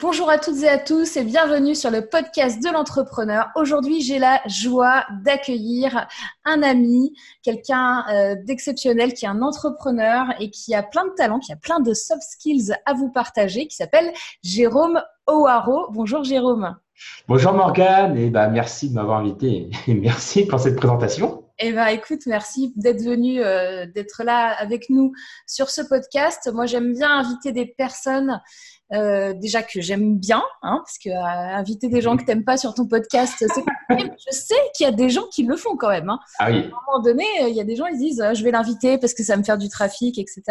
Bonjour à toutes et à tous et bienvenue sur le podcast de l'entrepreneur. Aujourd'hui, j'ai la joie d'accueillir un ami, quelqu'un euh, d'exceptionnel qui est un entrepreneur et qui a plein de talents, qui a plein de soft skills à vous partager, qui s'appelle Jérôme O'Haro. Bonjour Jérôme. Bonjour Morgane et bah, merci de m'avoir invité et merci pour cette présentation. Eh ben, écoute, merci d'être venu, euh, d'être là avec nous sur ce podcast. Moi, j'aime bien inviter des personnes euh, déjà que j'aime bien, hein, parce que euh, inviter des gens que t'aimes pas sur ton podcast, c'est je sais qu'il y a des gens qui le font quand même. Hein. Ah oui. À un moment donné, il y a des gens ils disent je vais l'inviter parce que ça va me faire du trafic, etc.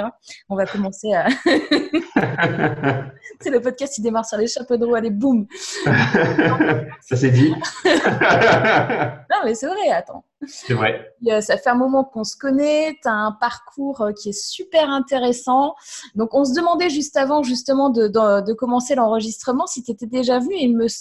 On va commencer à. c'est le podcast il démarre sur les chapeaux de roue, allez boum. ça c'est dit. non mais c'est vrai, attends. C'est vrai. Ça fait un moment qu'on se connaît, tu as un parcours euh, qui est super intéressant. Donc, on se demandait juste avant, justement, de, de, commencer l'enregistrement si tu étais déjà venu.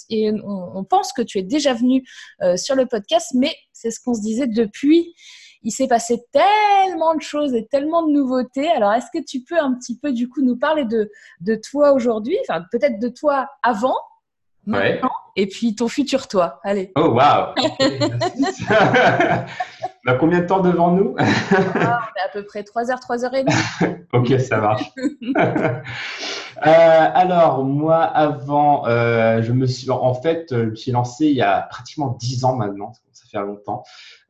Et, et on, pense que tu es déjà venu euh, sur le podcast, mais c'est ce qu'on se disait depuis. Il s'est passé tellement de choses et tellement de nouveautés. Alors, est-ce que tu peux un petit peu, du coup, nous parler de, de toi aujourd'hui, enfin, peut-être de toi avant, Ouais. Et puis ton futur toi. Allez. Oh, waouh On a combien de temps devant nous? Ah, On a à peu près 3 heures, 3 heures et demie. ok, ça marche. Euh, alors, moi, avant, euh, je me suis, en fait, je me suis lancé il y a pratiquement 10 ans maintenant, ça fait longtemps.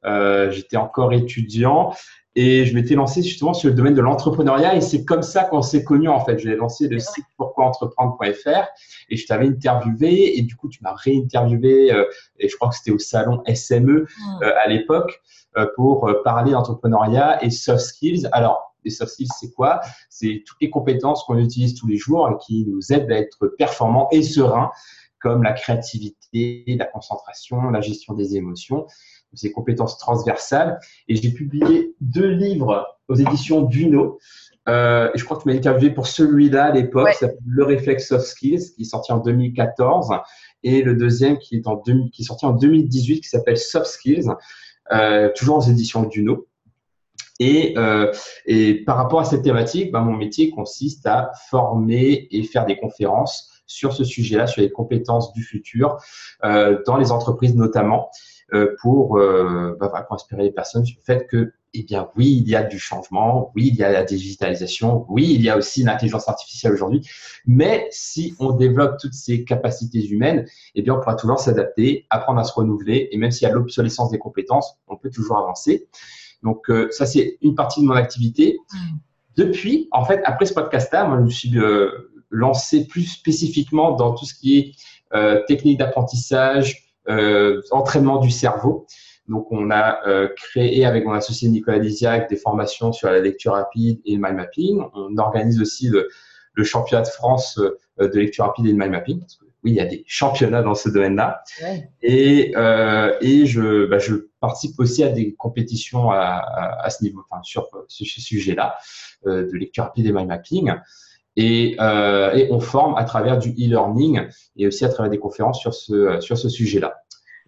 Euh, j'étais encore étudiant et je m'étais lancé justement sur le domaine de l'entrepreneuriat et c'est comme ça qu'on s'est connus en fait. J'ai lancé le site pourquoientreprendre.fr et je t'avais interviewé et du coup tu m'as réinterviewé euh, et je crois que c'était au salon SME euh, à l'époque euh, pour parler d'entrepreneuriat et soft skills. Alors les soft skills c'est quoi? C'est toutes les compétences qu'on utilise tous les jours et qui nous aident à être performants et sereins comme la créativité, la concentration, la gestion des émotions ces compétences transversales. Et j'ai publié deux livres aux éditions Duno. Euh, et je crois que tu m'as interviewé pour celui-là à l'époque, Le Réflexe Soft Skills, qui est sorti en 2014, et le deuxième qui est, en qui est sorti en 2018, qui s'appelle Soft Skills, euh, toujours aux éditions Duno. Et, euh, et par rapport à cette thématique, bah, mon métier consiste à former et faire des conférences sur ce sujet-là, sur les compétences du futur, euh, dans les entreprises notamment. Euh, pour, euh, bah, pour inspirer les personnes sur le fait que, eh bien, oui, il y a du changement, oui, il y a la digitalisation, oui, il y a aussi l'intelligence artificielle aujourd'hui, mais si on développe toutes ces capacités humaines, eh bien, on pourra toujours s'adapter, apprendre à se renouveler, et même s'il y a l'obsolescence des compétences, on peut toujours avancer. Donc, euh, ça, c'est une partie de mon activité. Mmh. Depuis, en fait, après ce podcast-là, moi, je me suis lancé plus spécifiquement dans tout ce qui est technique d'apprentissage, euh, entraînement du cerveau. Donc, on a euh, créé avec mon associé Nicolas Lisiac des formations sur la lecture rapide et le mind mapping. On organise aussi le, le championnat de France euh, de lecture rapide et de mind mapping. Parce que, oui, il y a des championnats dans ce domaine-là. Et, euh, et je, bah, je participe aussi à des compétitions à, à, à ce niveau, enfin, sur ce, sujet-là, de lecture rapide et mind mapping. Et, et, on forme à travers du e-learning et aussi à travers des conférences sur ce, sur ce sujet-là.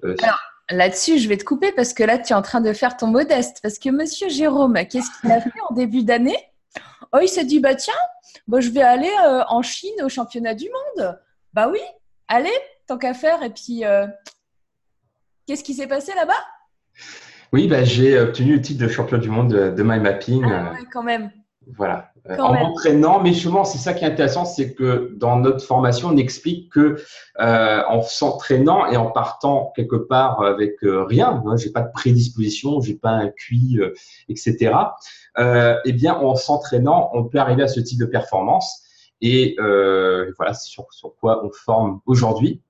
Alors, là-dessus, je vais te couper parce que là, tu es en train de faire ton modeste. Parce que monsieur Jérôme, qu'est-ce qu'il a fait en début d'année? Oh, il s'est dit, bah tiens, bah, je vais aller euh, en Chine au championnat du monde. Bah oui, allez, tant qu'à faire. Et puis, euh, qu'est-ce qui s'est passé là-bas? Oui, bah, j'ai obtenu le titre de champion du monde de, de My Mapping. Ah, ouais, quand même. Voilà. Euh, en m'entraînant, mais justement, c'est ça qui est intéressant, c'est que dans notre formation, on explique que euh, en s'entraînant et en partant quelque part avec euh, rien, hein, j'ai pas de prédisposition, j'ai pas un QI, euh, etc. eh bien, en s'entraînant, on peut arriver à ce type de performance. Et voilà, c'est sur, sur quoi on forme aujourd'hui.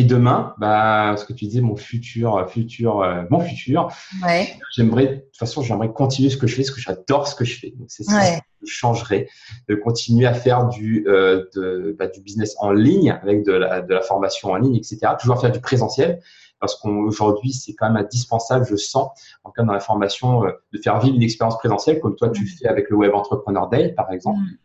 Et demain, bah, ce que tu disais, mon futur, futur, euh, mon futur. Ouais. J'aimerais, de toute façon, j'aimerais continuer ce que je fais, parce que j'adore ce que je fais. Donc, c'est ça que je changerais, de continuer à faire du, euh, de, bah, du business en ligne, avec de la, de la formation en ligne, etc. Toujours faire du présentiel, parce qu'aujourd'hui, c'est quand même indispensable, je sens, en cas dans la formation, euh, de faire vivre une expérience présentielle, comme toi, tu mm. fais avec le Web Entrepreneur Day, par exemple. Mm.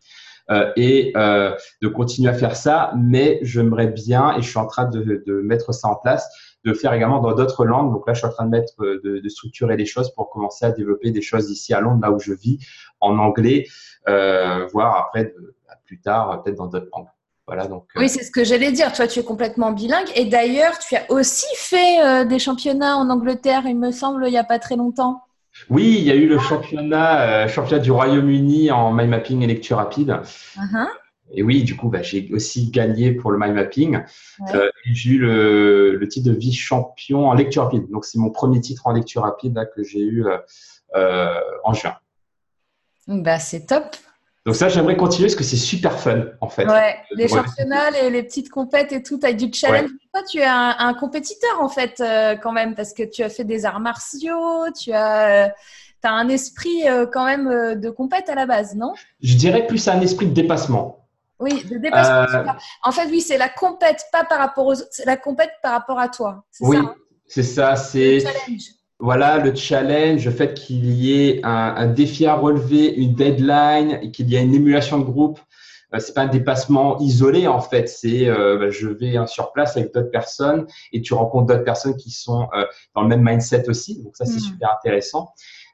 Euh, et euh, de continuer à faire ça. Mais j'aimerais bien, et je suis en train de, mettre ça en place, de faire également dans d'autres langues. Donc là, je suis en train de mettre, euh, de, structurer les choses pour commencer à développer des choses ici à Londres, là où je vis, en anglais, voire après, de, plus tard, peut-être dans d'autres langues. Voilà, donc, Oui, c'est ce que j'allais dire. Toi, tu es complètement bilingue. Et d'ailleurs, tu as aussi fait des championnats en Angleterre, il me semble, il n'y a pas très longtemps. Oui, il y a eu le championnat, championnat du Royaume-Uni en mind mapping et lecture rapide. Uh-huh. Et oui, du coup, bah, j'ai aussi gagné pour le mind mapping. Euh, j'ai eu le, titre de vice-champion en lecture rapide. Donc, c'est mon premier titre en lecture rapide que j'ai eu euh, euh, en juin. Bah, c'est top. Donc ça, j'aimerais continuer parce que c'est super fun, en fait. Ouais, les championnats, les, les, petites compètes et tout, tu as du challenge. Toi, tu es un, compétiteur, en fait, quand même, parce que tu as fait des arts martiaux, tu as, as un esprit quand même de compète à la base, non? Je dirais plus un esprit de dépassement. Oui, de dépassement. Euh, en fait, oui, c'est la compète, pas par rapport aux c'est la compète par rapport à toi. Oui, hein? c'est ça. C'est voilà le challenge, le fait qu'il y ait un, défi à relever, une deadline, qu'il y ait une émulation de groupe. Ce euh, c'est pas un dépassement isolé en fait. C'est euh, bah, je vais hein, sur place avec d'autres personnes et tu rencontres d'autres personnes qui sont dans le même mindset aussi. Donc ça c'est hmm. super intéressant.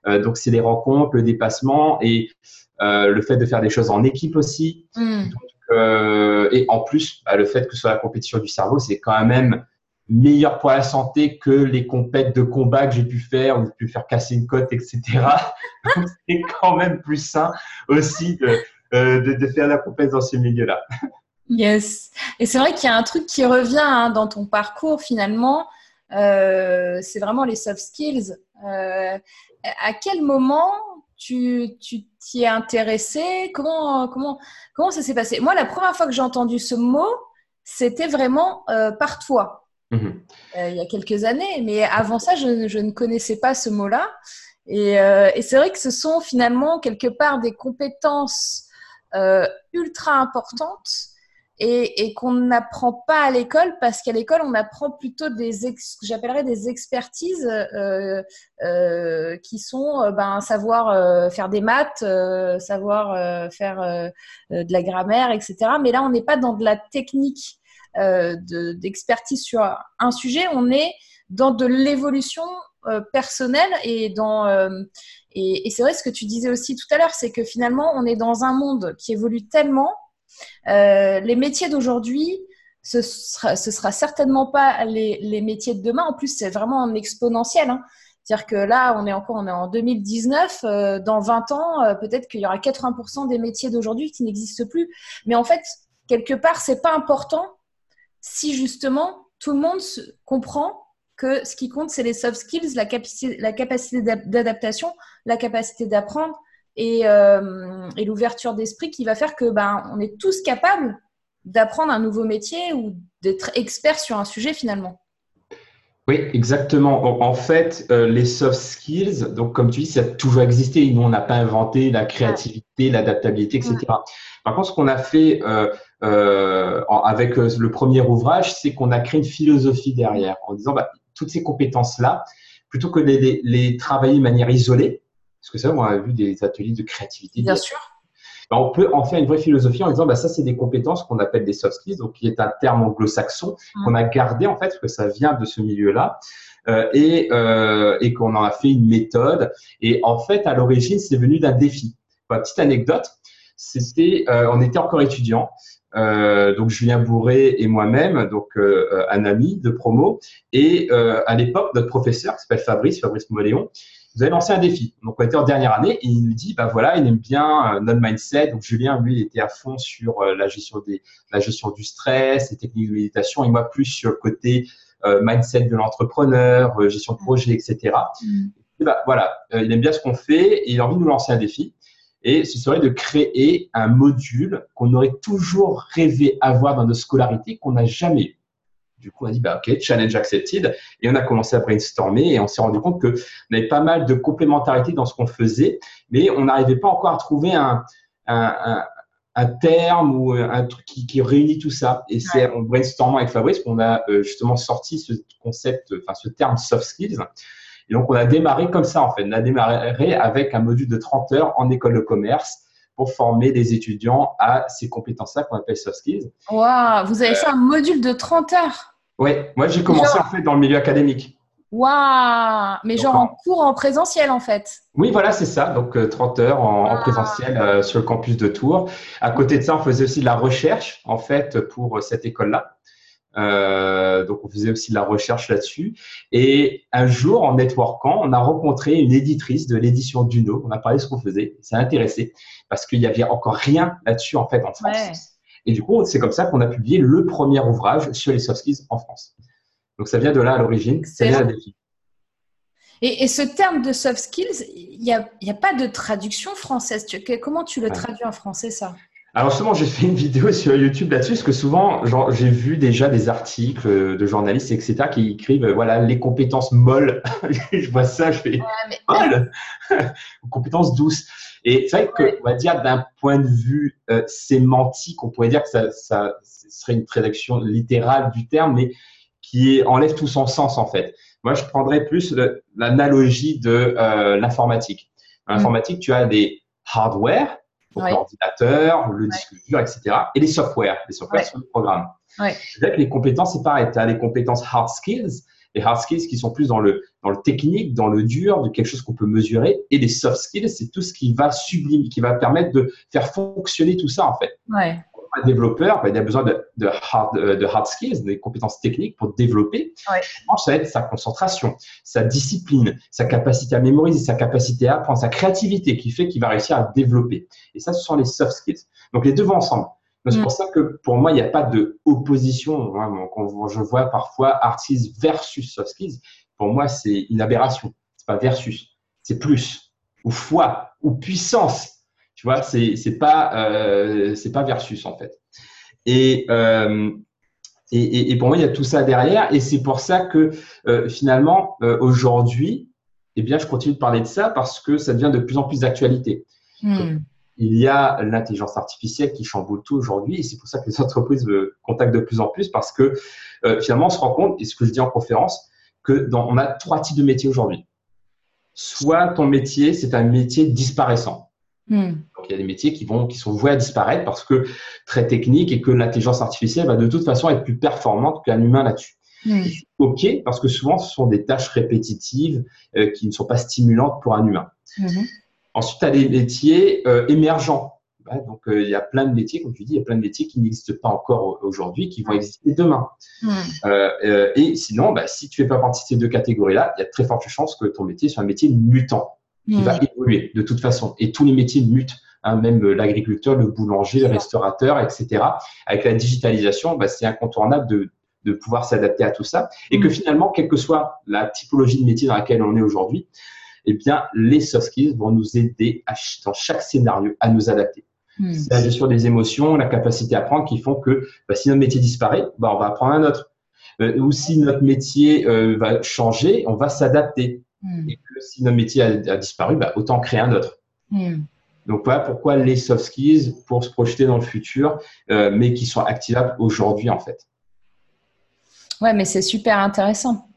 donc c'est les rencontres, le dépassement et le fait de faire des choses en équipe aussi. Hmm. Euh, et en plus, bah, le fait que ce soit la compétition du cerveau, c'est quand même meilleur pour la santé que les compètes de combat que j'ai pu faire, où j'ai pu faire casser une côte, etc. c'est quand même plus sain aussi euh, de, de, faire la compète dans ce milieu-là. Yes. Et c'est vrai qu'il y a un truc qui revient hein, dans ton parcours finalement, euh, c'est vraiment les soft skills. à quel moment tu t'y es intéressé? Comment, comment, comment ça s'est passé? Moi, la première fois que j'ai entendu ce mot, c'était vraiment euh, par toi, mhm. euh, il y a quelques années. Mais avant ça, je, je ne connaissais pas ce mot-là. Et, euh, et c'est vrai que ce sont finalement quelque part des compétences ultra importantes et, qu'on n'apprend pas à l'école parce qu'à l'école, on apprend plutôt des, j'appellerais des expertises euh, euh, qui sont euh, ben, savoir faire des maths, savoir faire de la grammaire, etc. Mais là, on n'est pas dans de la technique d'expertise sur un sujet, on est dans de l'évolution personnelle et dans et, c'est vrai ce que tu disais aussi tout à l'heure, c'est que finalement on est dans un monde qui évolue tellement euh, les métiers d'aujourd'hui, ce sera, sera certainement pas les, métiers de demain. En plus, c'est vraiment en exponentiel. Hein. C'est-à-dire que là, on est encore on est en 2019. Euh, dans 20 ans, euh, peut-être qu'il y aura 80% des métiers d'aujourd'hui qui n'existent plus. Mais en fait, quelque part, c'est pas important si justement tout le monde comprend que ce qui compte, c'est les soft skills, la capacité, la capacité d'adaptation, la capacité d'apprendre, euh, et, l'ouverture d'esprit qui va faire que ben, on est tous capables d'apprendre un nouveau métier ou d'être expert sur un sujet finalement. Oui, exactement. En fait, euh, les soft skills, donc comme tu dis, ça a toujours existé. Nous, on n'a pas inventé la créativité, l'adaptabilité, etc. Par contre, ce qu'on a fait euh, avec le premier ouvrage, c'est qu'on a créé une philosophie derrière, en disant bah, toutes ces compétences-là, plutôt que de les, les, travailler de manière isolée, parce que ça, on a vu des ateliers de créativité. Bien sûr. Ben, on peut en faire une vraie philosophie en disant, bah, ça, c'est des compétences qu'on appelle des soft skills, donc qui est un terme anglo-saxon mm. qu'on a gardé en fait, parce que ça vient de ce milieu-là. Euh, et, euh, et qu'on en a fait une méthode. Et en fait, à l'origine, c'est venu d'un défi. petite anecdote, c'était, euh, on était encore étudiants, euh, donc Julien Bourré et moi-même, donc euh, un ami de promo, et euh, à l'époque, notre professeur qui s'appelle Fabrice, Fabrice Moléon, vous avez lancé un défi. Donc, on était en dernière année et il nous dit, bah voilà, il aime bien euh, notre mindset. Donc, Julien, lui, il était à fond sur euh, la gestion des, la gestion du stress, les techniques de méditation, et moi plus sur le côté euh, mindset de l'entrepreneur, gestion de projet, etc. Mm. Et bah, voilà, il aime bien ce qu'on fait et il a envie de nous lancer un défi. Et ce serait de créer un module qu'on aurait toujours rêvé avoir dans nos scolarités qu'on n'a jamais eu. Du coup, on a dit, bah, OK, challenge accepted. Et on a commencé à brainstormer et on s'est rendu compte qu'on avait pas mal de complémentarité dans ce qu'on faisait, mais on n'arrivait pas encore à trouver un, un, un, terme ou un truc qui, qui réunit tout ça. Et c'est en brainstormant avec Fabrice qu'on a euh, justement sorti ce concept, enfin, ce terme soft skills. Et donc, on a démarré comme ça, en fait. On a démarré avec un module de 30 heures en école de commerce pour former des étudiants à ces compétences-là qu'on appelle soft skills. Waouh, vous avez fait un module de 30 heures oui, moi j'ai commencé en fait dans le milieu académique. Waouh Mais genre en, cours en présentiel en fait. Oui, voilà, c'est ça. Donc 30 heures en, présentiel sur le campus de Tours. À côté de ça, on faisait aussi de la recherche en fait pour cette école-là. Euh, donc, on faisait aussi de la recherche là-dessus. Et un jour, en networkant, on a rencontré une éditrice de l'édition Duno. On a parlé de ce qu'on faisait. Ça a intéressé parce qu'il n'y avait encore rien là-dessus en fait en France. Et du coup, c'est comme ça qu'on a publié le premier ouvrage sur les soft skills en France. Donc, ça vient de là à l'origine. Ça vient Et, et, ce terme de soft skills, il n'y a, a, pas de traduction française. comment tu le traduis en français, ça? Alors justement, j'ai fait une vidéo sur YouTube là-dessus, parce que souvent, j'ai vu déjà des articles de journalistes, etc., qui écrivent, voilà, les compétences molles. je vois ça, je fais molles, compétences douces. Et c'est vrai que, on va dire, d'un point de vue euh, sémantique, on pourrait dire que ça, ça serait une traduction littérale du terme, mais qui enlève tout son sens en fait. Moi, je prendrais plus l'analogie de euh, l'informatique. Mm. informatique, tu as des hardware, donc l'ordinateur, le disque dur, etc. Et les softwares, les softwares sont les programmes. Ouais. C'est que les compétences, c'est pareil. Tu as les compétences hard skills, les hard skills qui sont plus dans le, dans le technique, dans le dur, de quelque chose qu'on peut mesurer. Et les soft skills, c'est tout ce qui va sublimer, qui va permettre de faire fonctionner tout ça, en fait. Ouais un développeur, il a besoin de, de, hard, de hard skills, des compétences techniques pour développer. Ouais. Ça va être sa concentration, sa discipline, sa capacité à mémoriser, sa capacité à apprendre, sa créativité qui fait qu'il va réussir à développer. Et ça, ce sont les soft skills. Donc les deux vont ensemble. C'est mm. pour ça que pour moi, il n'y a pas de opposition. Hein, quand je vois parfois hard skills versus soft skills, pour moi, c'est une aberration. C'est pas versus, c'est plus, ou foi, ou puissance. Tu vois, c'est c'est pas euh, c'est pas versus en fait. Euh, et, et, et pour moi, il y a tout ça derrière, et c'est pour ça que euh, finalement aujourd'hui, eh bien, je continue de parler de ça parce que ça devient de plus en plus d'actualité. Hmm. Il y a l'intelligence artificielle qui chamboule tout aujourd'hui, et c'est pour ça que les entreprises me contactent de plus en plus parce que finalement, on se rend compte, et ce que je dis en conférence, que dans, on a trois types de métiers aujourd'hui. Soit ton métier, c'est un métier disparaissant. Hmm. Donc, il y a des métiers qui, vont, qui sont voués à disparaître parce que très techniques et que l'intelligence artificielle va de toute façon être plus performante qu'un humain là-dessus. Hmm. OK, parce que souvent, ce sont des tâches répétitives euh, qui ne sont pas stimulantes pour un humain. Hmm. Ensuite, tu as des métiers euh, émergents. donc, euh, il y a plein de métiers, comme tu dis, il y a plein de métiers qui n'existent pas encore aujourd'hui, qui vont exister demain. et sinon, bah, si tu fais pas partie de ces deux catégories-là, il y a très forte chance que ton métier soit un métier mutant qui va évoluer de toute façon. Et tous les métiers mutent, hein, même l'agriculteur, le boulanger, le restaurateur, etc. Avec la digitalisation, bah, c'est incontournable de, de pouvoir s'adapter à tout ça. Et que mm. finalement, quelle que soit la typologie de métier dans laquelle on est aujourd'hui, eh bien, les soft skills vont nous aider à, dans chaque scénario à nous adapter. Mm. C'est la gestion des émotions, la capacité à apprendre qui font que bah, si notre métier disparaît, bah, on va apprendre un autre. Euh, ou si notre métier euh, va changer, on va s'adapter. Hmm. Et que si notre métier a, disparu, bah, autant créer un autre. Hmm. Donc voilà pourquoi les soft skills pour se projeter dans le futur, euh, mais qui sont activables aujourd'hui en fait. Ouais, mais c'est super intéressant.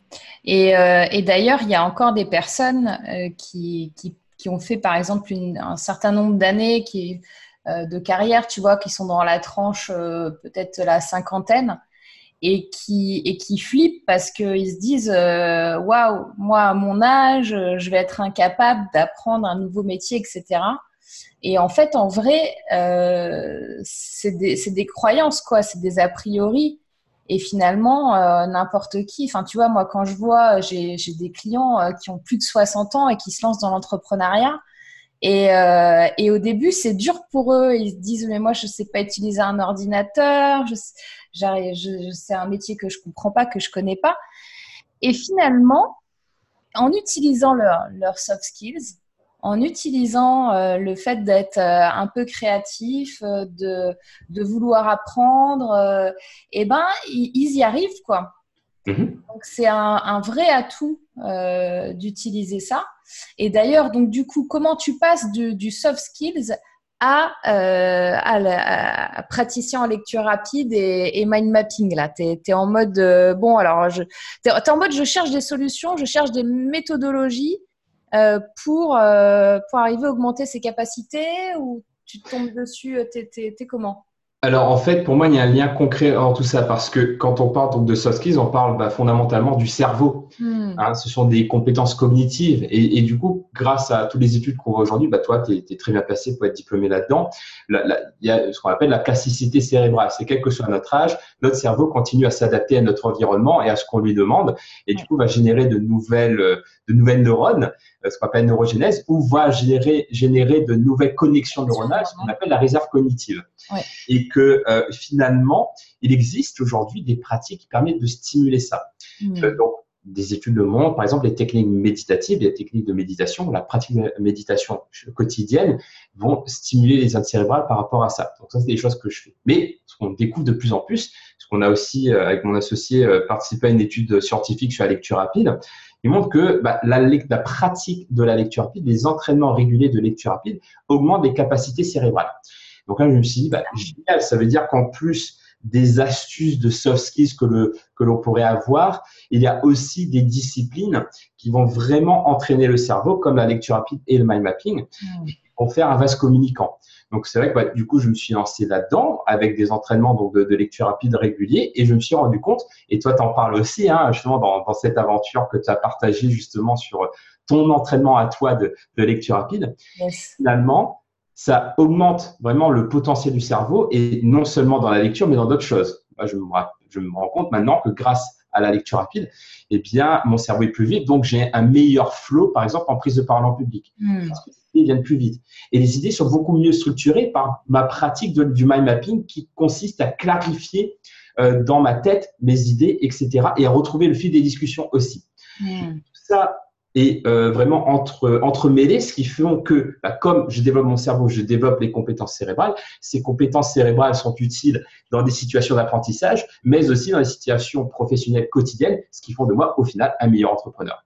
Et, euh, et d'ailleurs, il y a encore des personnes euh, qui, qui, qui, ont fait par exemple un certain nombre d'années qui, de carrière, tu vois, qui sont dans la tranche peut-être la cinquantaine et qui, et qui flippent parce qu'ils se disent euh, Waouh, moi, à mon âge, je vais être incapable d'apprendre un nouveau métier, etc. Et en fait, en vrai, euh, c'est des, des, croyances, quoi, c'est des a priori. Et finalement, euh, n'importe qui, enfin, tu vois, moi, quand je vois, j'ai des clients qui ont plus de 60 ans et qui se lancent dans l'entrepreneuriat. Et, et, au début, c'est dur pour eux. Ils se disent, mais moi, je ne sais pas utiliser un ordinateur. C'est un métier que je comprends pas, que je connais pas. Et finalement, en utilisant leurs soft skills, en utilisant euh, le fait d'être euh, un peu créatif, euh, de, de, vouloir apprendre, eh ben, ils, y arrivent, quoi. Mm-hmm. Donc, c'est un, un, vrai atout d'utiliser ça. Et d'ailleurs, donc, du coup, comment tu passes du, du soft skills à, euh, à, praticien en lecture rapide et, mind mapping. Là, tu es, en mode, euh, bon, alors, en mode, je cherche des solutions, je cherche des méthodologies euh, pour, pour arriver à augmenter ses capacités ou tu tombes dessus, tu es, comment? Alors en fait, pour moi, il y a un lien concret en tout ça parce que quand on parle donc, de soft skills, on parle bah, fondamentalement du cerveau. Hmm. Hein, ce sont des compétences cognitives et, du coup, grâce à toutes les études qu'on voit aujourd'hui, bah, toi, tu es, très bien placé pour être diplômé là-dedans. Il y a ce qu'on appelle la plasticité cérébrale. C'est quel que soit notre âge, notre cerveau continue à s'adapter à notre environnement et à ce qu'on lui demande et du coup va générer de nouvelles, de nouvelles neurones, euh, ce qu'on appelle neurogénèse, ou va générer, générer de nouvelles connexions neuronales, ce qu'on appelle la réserve cognitive. Et que euh, finalement, il existe aujourd'hui des pratiques qui permettent de stimuler ça. Hmm. Euh, donc, des études le montrent, par exemple, les techniques méditatives, les techniques de méditation, la pratique de méditation quotidienne vont stimuler les zones cérébrales par rapport à ça. Donc ça, c'est des choses que je fais. Mais ce qu'on découvre de plus en plus, ce qu'on a aussi, avec mon associé, participé à une étude scientifique sur la lecture rapide, il montre que bah, la, la, pratique de la lecture rapide, les entraînements réguliers de lecture rapide augmentent les capacités cérébrales. Donc là, je me suis dit, bah, génial, ça veut dire qu'en plus des astuces de soft skills que le que l'on pourrait avoir, il y a aussi des disciplines qui vont vraiment entraîner le cerveau, comme la lecture rapide et le mind mapping, mmh. pour faire un vase communicant. Donc c'est vrai que bah, du coup je me suis lancé là-dedans avec des entraînements donc de, lecture rapide réguliers et je me suis rendu compte et toi tu en parles aussi hein, justement dans, cette aventure que tu as partagée justement sur ton entraînement à toi de, lecture rapide. Finalement ça augmente vraiment le potentiel du cerveau et non seulement dans la lecture mais dans d'autres choses. je, me, je me rends compte maintenant que grâce à la lecture rapide, eh bien, mon cerveau est plus vite, donc j'ai un meilleur flow, par exemple, en prise de parole en public. Hmm idées viennent plus vite. Et les idées sont beaucoup mieux structurées par ma pratique du mind mapping qui consiste à clarifier euh, dans ma tête mes idées, etc. et à retrouver le fil des discussions aussi. Hmm. Ça est euh, vraiment entre, entremêlé, ce qui fait que, bah, comme je développe mon cerveau, je développe les compétences cérébrales. Ces compétences cérébrales sont utiles dans des situations d'apprentissage, mais aussi dans les situations professionnelles quotidiennes, ce qui font de moi, au final, un meilleur entrepreneur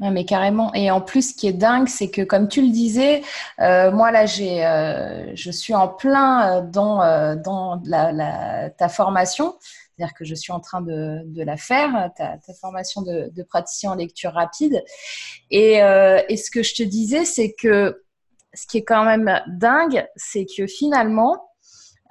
mais carrément. Et en plus, ce qui est dingue, c'est que comme tu le disais, euh, moi là, j'ai, euh, je suis en plein dans, dans la, ta formation. C'est-à-dire que je suis en train de, la faire, ta, formation de, praticien en lecture rapide. Et, et ce que je te disais, c'est que ce qui est quand même dingue, c'est que finalement,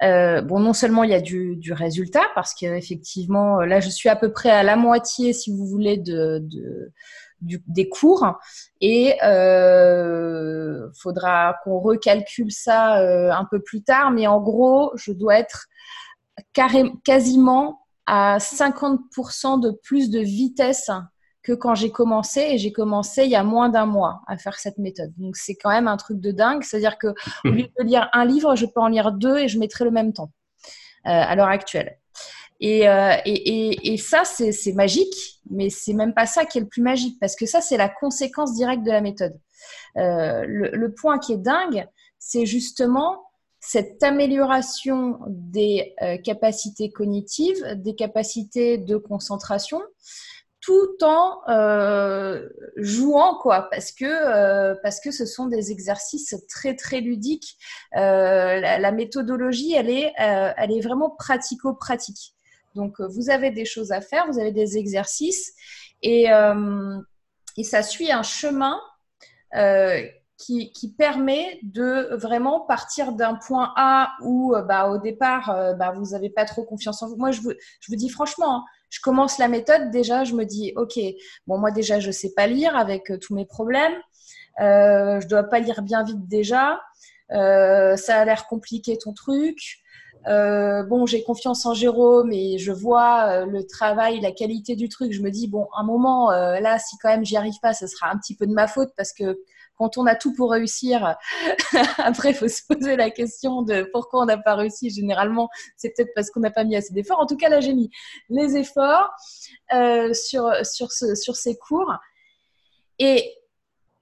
euh, bon, non seulement il y a du, résultat, parce qu'effectivement, là, je suis à peu près à la moitié, si vous voulez, de, de des cours et euh, faudra qu'on recalcule ça euh, un peu plus tard. Mais en gros, je dois être quasiment à 50% de plus de vitesse que quand j'ai commencé et j'ai commencé il y a moins d'un mois à faire cette méthode. Donc c'est quand même un truc de dingue, c'est-à-dire que au lieu de lire un livre, je peux en lire deux et je mettrai le même temps euh, à l'heure actuelle. Euh, et, et, ça, c'est magique, mais c'est même pas ça qui est le plus magique, parce que ça, c'est la conséquence directe de la méthode. Euh, le, point qui est dingue, c'est justement cette amélioration des euh, capacités cognitives, des capacités de concentration, tout en euh, jouant quoi parce que euh, parce que ce sont des exercices très très ludiques. La, la, méthodologie elle est elle est vraiment pratico-pratique. Donc, euh, vous avez des choses à faire, vous avez des exercices et, euh, ça suit un chemin euh, qui, permet de vraiment partir d'un point A où bah, au départ, bah, vous n'avez pas trop confiance en vous. Moi, je vous, je vous dis franchement, hein, je commence la méthode, déjà, je me dis, OK, bon, moi déjà, je ne sais pas lire avec tous mes problèmes. je ne dois pas lire bien vite déjà. ça a l'air compliqué ton truc. Euh, bon, j'ai confiance en Jérôme et je vois euh, le travail, la qualité du truc. Je me dis, bon, un moment, euh, là, si quand même j'y arrive pas, ce sera un petit peu de ma faute parce que quand on a tout pour réussir, après, il faut se poser la question de pourquoi on n'a pas réussi. Généralement, c'est peut-être parce qu'on n'a pas mis assez d'efforts. En tout cas, là, j'ai mis les efforts sur, sur, ce, sur ces cours. Et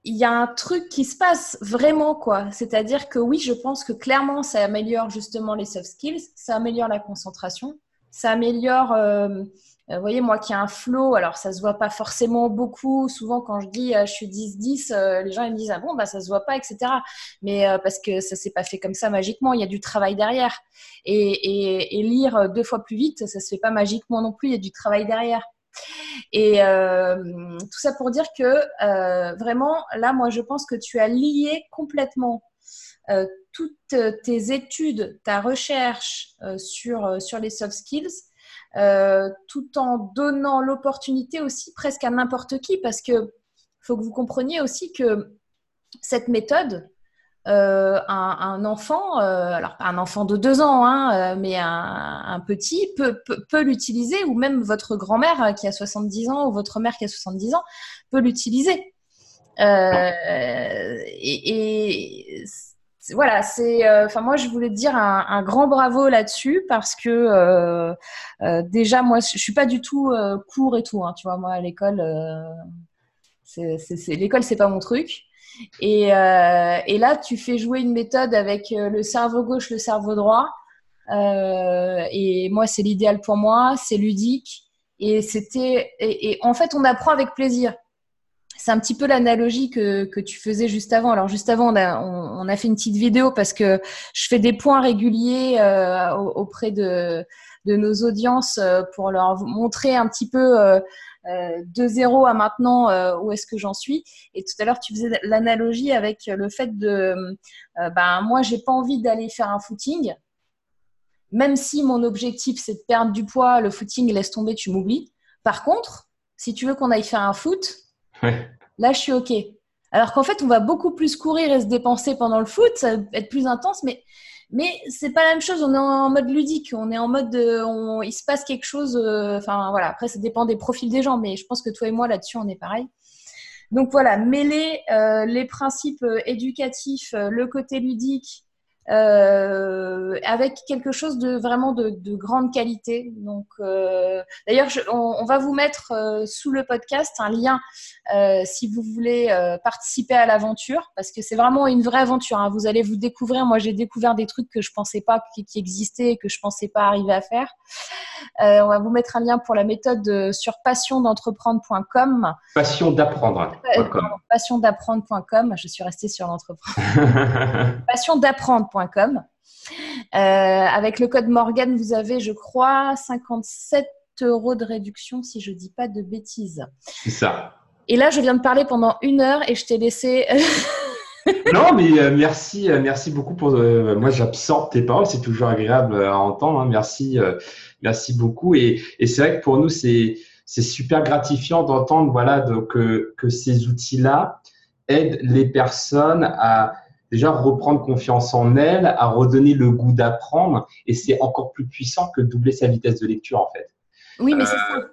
il y a un truc qui se passe vraiment, quoi. C'est-à-dire que oui, je pense que clairement, ça améliore justement les soft skills, ça améliore la concentration, ça améliore, euh, euh, vous voyez, moi qui ai un flow, alors ça se voit pas forcément beaucoup. Souvent, quand je dis euh, je suis 10-10, les gens ils me disent ah bon, bah ça se voit pas, etc. Mais parce que ça s'est pas fait comme ça magiquement, il y a du travail derrière. Et, lire deux fois plus vite, ça se fait pas magiquement non plus, il y a du travail derrière. Et euh, tout ça pour dire que euh, vraiment, là, moi, je pense que tu as lié complètement euh, toutes tes études, ta recherche sur les soft skills, tout en donnant l'opportunité aussi presque à n'importe qui, parce que faut que vous compreniez aussi que cette méthode, euh, un, enfant, euh, alors pas un enfant de deux ans, hein, euh, mais un, petit peut, peut, l'utiliser, ou même votre grand-mère qui a 70 ans ou votre mère qui a 70 ans peut l'utiliser. et, voilà, c'est. Enfin, moi, je voulais te dire un, grand bravo là-dessus parce que déjà, moi, je suis pas du tout court et tout. Hein, tu vois, moi, à l'école, c'est, l'école, c'est pas mon truc. Euh, et, là, tu fais jouer une méthode avec euh, le cerveau gauche, le cerveau droit. Euh, et moi, c'est l'idéal pour moi, c'est ludique. Et c'était, et, en fait, on apprend avec plaisir. C'est un petit peu l'analogie que, tu faisais juste avant. Alors juste avant, on a, fait une petite vidéo parce que je fais des points réguliers auprès de, nos audiences pour leur montrer un petit peu euh, de zéro à maintenant, euh, où est-ce que j'en suis Et tout à l'heure, tu faisais l'analogie avec le fait de, euh, ben, moi, j'ai pas envie d'aller faire un footing. Même si mon objectif, c'est de perdre du poids, le footing, laisse tomber, tu m'oublies. Par contre, si tu veux qu'on aille faire un foot, là, je suis OK. Alors qu'en fait, on va beaucoup plus courir et se dépenser pendant le foot, ça être plus intense, mais mais c'est pas la même chose. On est en mode ludique. On est en mode, il se passe quelque chose. Euh, voilà. Après, ça dépend des profils des gens, mais je pense que toi et moi là-dessus, on est pareil. Donc voilà, mêler euh, les principes euh, éducatifs, le côté ludique euh, avec quelque chose de vraiment de, de grande qualité. Donc, euh, d'ailleurs, on, on, va vous mettre euh, sous le podcast un lien si vous voulez participer à l'aventure, parce que c'est vraiment une vraie aventure. Hein. Vous allez vous découvrir. Moi, j'ai découvert des trucs que je pensais pas qui, qui existaient et que je pensais pas arriver à faire. on va vous mettre un lien pour la méthode sur passiondentrepreneur.com. Passion d'apprendre. Passion d'apprendre.com. Je suis restée sur l'entrepreneur. Passion d'apprendre euh, avec le code Morgan, vous avez, je crois, 57 euros de réduction, si je ne dis pas de bêtises. C'est ça. Et là, je viens de parler pendant une heure et je t'ai laissé. non, mais euh, merci, euh, merci beaucoup pour. moi, j'absorbe tes paroles, c'est toujours agréable à entendre. Hein. merci, merci beaucoup. Et, c'est vrai que pour nous, c'est c'est super gratifiant d'entendre voilà donc que ces outils-là aident les personnes à déjà reprendre confiance en elle, à redonner le goût d'apprendre, et c'est encore plus puissant que doubler sa vitesse de lecture en fait. Oui, mais c'est ça. Euh,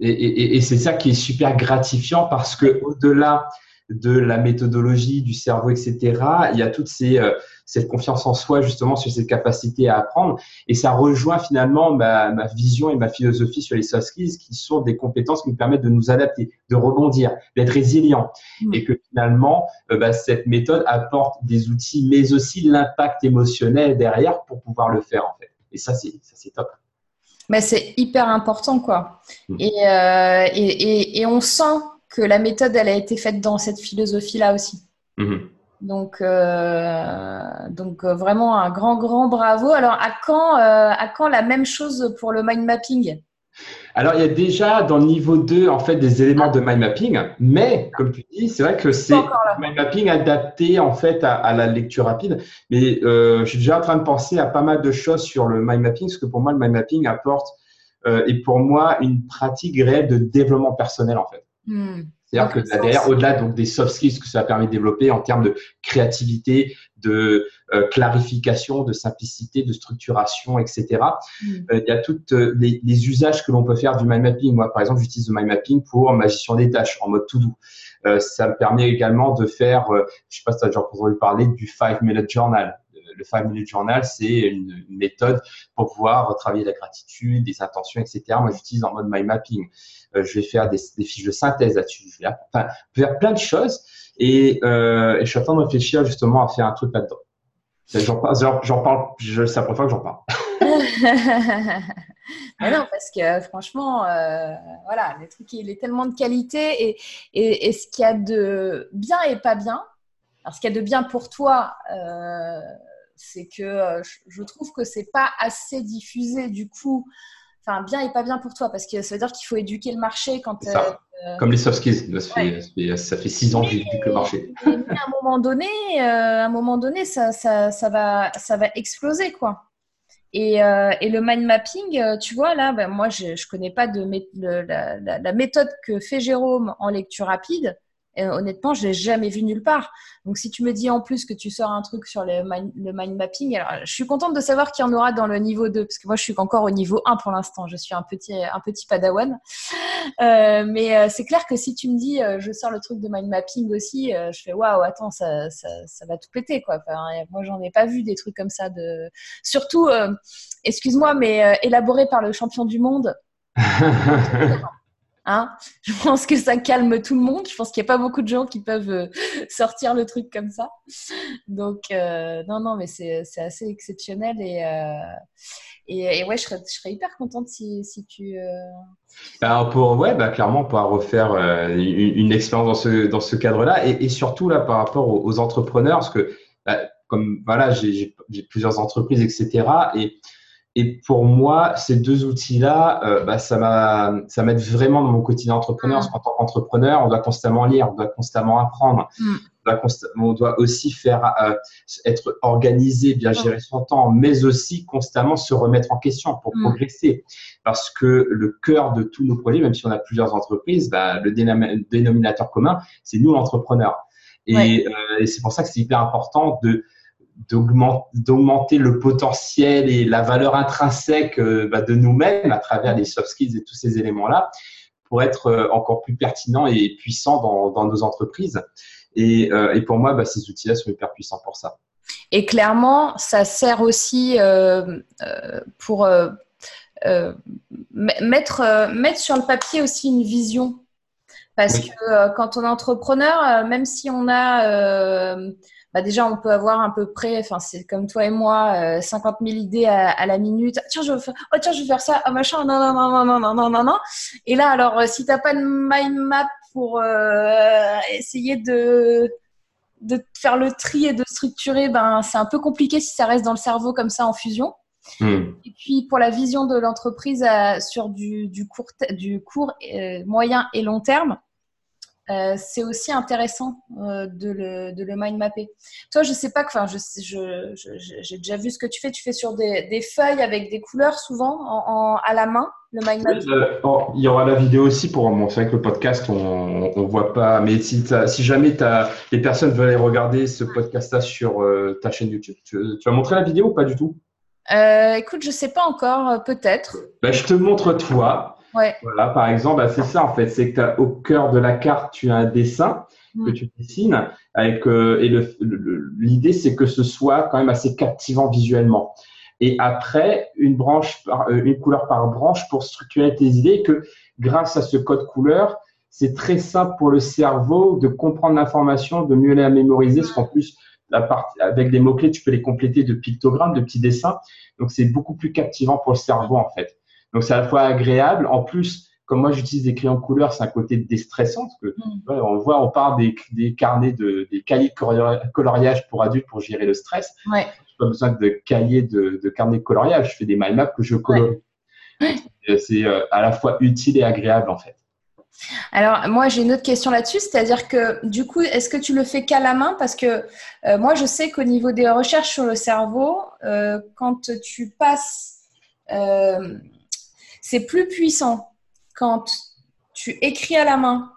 et, et c'est ça qui est super gratifiant parce que au-delà de la méthodologie, du cerveau, etc. Il y a toute ces, euh, cette confiance en soi, justement, sur cette capacité à apprendre. Et ça rejoint finalement ma, ma, vision et ma philosophie sur les soft skills, qui sont des compétences qui nous permettent de nous adapter, de rebondir, d'être résilient. Mmh. Et que finalement, euh, bah, cette méthode apporte des outils, mais aussi l'impact émotionnel derrière pour pouvoir le faire, en fait. Et ça, c'est, ça, c'est top. Mais c'est hyper important, quoi. Mmh. Et, euh, et, et, et on sent que la méthode, elle a été faite dans cette philosophie-là aussi. Mhm. Donc, euh, donc euh, vraiment un grand, grand bravo. Alors, à quand, euh, à quand la même chose pour le mind mapping? Alors, il y a déjà dans le niveau 2, en fait, des éléments de mind mapping, mais comme tu dis, c'est vrai que c'est mind mapping adapté, en fait, à, la lecture rapide. Mais je suis déjà en train de penser à pas mal de choses sur le mind mapping, parce que pour moi, le mind mapping apporte, et pour moi, une pratique réelle de développement personnel, en fait. Hmm. C'est-à-dire que derrière, au-delà donc des soft skills que ça permet de développer en termes de créativité, de euh, clarification, de simplicité, de structuration, etc. Hmm. Euh, il y a tous euh, les, usages que l'on peut faire du mind mapping. Moi, par exemple, j'utilise le mind mapping pour ma gestion des tâches en mode to do. ça me permet également de faire, je sais pas si tu as déjà entendu parler du five minute journal le Five Minute Journal, c'est une, méthode pour pouvoir travailler la gratitude, des intentions, etc. Moi, j'utilise en mode mind mapping. Euh, je vais faire des, fiches de synthèse là-dessus. Je vais enfin, faire plein de choses et, euh, et je suis en train de réfléchir justement à faire un truc là-dedans. J'en parle, je, c'est la première fois que j'en parle. Mais non, parce que franchement, euh, voilà, le truc, il est tellement de qualité et, et, et ce qu'il y a de bien et pas bien. Alors, ce qu'il y a de bien pour toi, euh, c'est que je trouve que c'est pas assez diffusé. Du coup, enfin bien et pas bien pour toi parce que ça veut dire qu'il faut éduquer le marché quand. Comme les soft skills, ça, fait, ça fait six ans que j'éduque le marché. à un moment donné, à un moment donné, ça, ça, ça, va, ça va exploser quoi. Et, et, le mind mapping, tu vois, là, ben, moi, je ne connais pas de la, la, méthode que fait Jérôme en lecture rapide. Et honnêtement, je l'ai jamais vu nulle part. Donc, si tu me dis en plus que tu sors un truc sur le mind, mapping, alors je suis contente de savoir qu'il y en aura dans le niveau 2, parce que moi, je suis encore au niveau 1 pour l'instant. Je suis un petit, un petit padawan. Euh, mais euh, c'est clair que si tu me dis, euh, je sors le truc de mind mapping aussi, je fais waouh, attends, ça, ça, ça, va tout péter, quoi. Enfin, moi, j'en ai pas vu des trucs comme ça. De... Surtout, excuse-moi, mais élaboré par le champion du monde. Hein je pense que ça calme tout le monde. Je pense qu'il n'y a pas beaucoup de gens qui peuvent euh, sortir le truc comme ça. Donc, euh, non, non, mais c'est assez exceptionnel. Et, euh, ouais, je serais, hyper contente si, tu. Alors pour, ouais, bah, clairement, on pourra refaire une, expérience dans ce, dans ce cadre-là. Et, et, surtout, là, par rapport aux, entrepreneurs, parce que, bah, comme voilà, j'ai plusieurs entreprises, etc. Et et pour moi, ces deux outils-là, euh, bah, ça m'a, ça m'aide vraiment dans mon quotidien entrepreneur. Parce mm. qu'en tant qu'entrepreneur, on doit constamment lire, on doit constamment apprendre. Mm. On, doit on, doit aussi faire euh, être organisé, bien gérer son temps, mais aussi constamment se remettre en question pour mm. progresser. Parce que le cœur de tous nos projets, même si on a plusieurs entreprises, bah, le dénominateur commun, c'est nous l'entrepreneur. Et, euh, et c'est pour ça que c'est hyper important de d'augmenter le potentiel et la valeur intrinsèque euh, bah, de nous-mêmes à travers les soft skills et tous ces éléments-là pour être euh, encore plus pertinent et puissant dans, dans nos entreprises. Et, euh, et pour moi, bah, ces outils-là sont hyper puissants pour ça. Et clairement, ça sert aussi euh, pour mettre, mettre sur le papier aussi une vision. Parce que quand on est entrepreneur, même si on a bah déjà, on peut avoir à peu près, enfin, c'est comme toi et moi, 50 euh, 000 idées à, la minute. Tiens, je veux faire, oh, tiens, je veux faire ça, oh, machin, non, non, non, non, non, non, non, non. Et là, alors, euh, si t'as pas de mind map pour euh, essayer de, de faire le tri et de structurer, ben, c'est un peu compliqué si ça reste dans le cerveau comme ça en fusion. Hmm. Et puis pour la vision de l'entreprise sur du, du, court, du court moyen et long terme, euh, c'est aussi intéressant euh, de, le, de, le, mind mapper. Toi, je sais pas, enfin, j'ai je, je, déjà vu ce que tu fais. Tu fais sur des, des feuilles avec des couleurs souvent en, à la main, le mind mapping. Euh, il y aura la vidéo aussi pour montrer avec le podcast, on ne voit pas. Mais si, si jamais as, les personnes veulent regarder ce podcast-là sur ta chaîne YouTube, tu, tu, vas montrer la vidéo ou pas du tout? Écoute, je sais pas encore, peut-être. Ben, je te montre toi. Voilà, par exemple, bah, c'est ça en fait, c'est que au cœur de la carte, tu as un dessin que mm. tu dessines avec euh, et l'idée c'est que ce soit quand même assez captivant visuellement. Et après, une branche, euh, une couleur par branche pour structurer tes idées. Que grâce à ce code couleur, c'est très simple pour le cerveau de comprendre l'information, de mieux la mémoriser. Parce qu'en plus, la partie, avec des mots clés, tu peux les compléter de pictogrammes, de petits dessins. Donc c'est beaucoup plus captivant pour le cerveau en fait. Donc, c'est à la fois agréable. En plus, comme moi, j'utilise des crayons de couleur, c'est un côté déstressant. Parce que, mm. on voit, on parle des, des, carnets de, des cahiers de coloriage pour adultes pour gérer le stress. Ouais. n'ai pas besoin de cahiers de, de carnets de coloriage. Je fais des mind maps que je colorie. C'est euh, à la fois utile et agréable, en fait. Alors, moi, j'ai une autre question là-dessus, c'est-à-dire que du coup, est-ce que tu le fais qu'à la main? Parce que euh, moi, je sais qu'au niveau des recherches sur le cerveau, euh, quand tu passes c'est plus puissant quand tu écris à la main,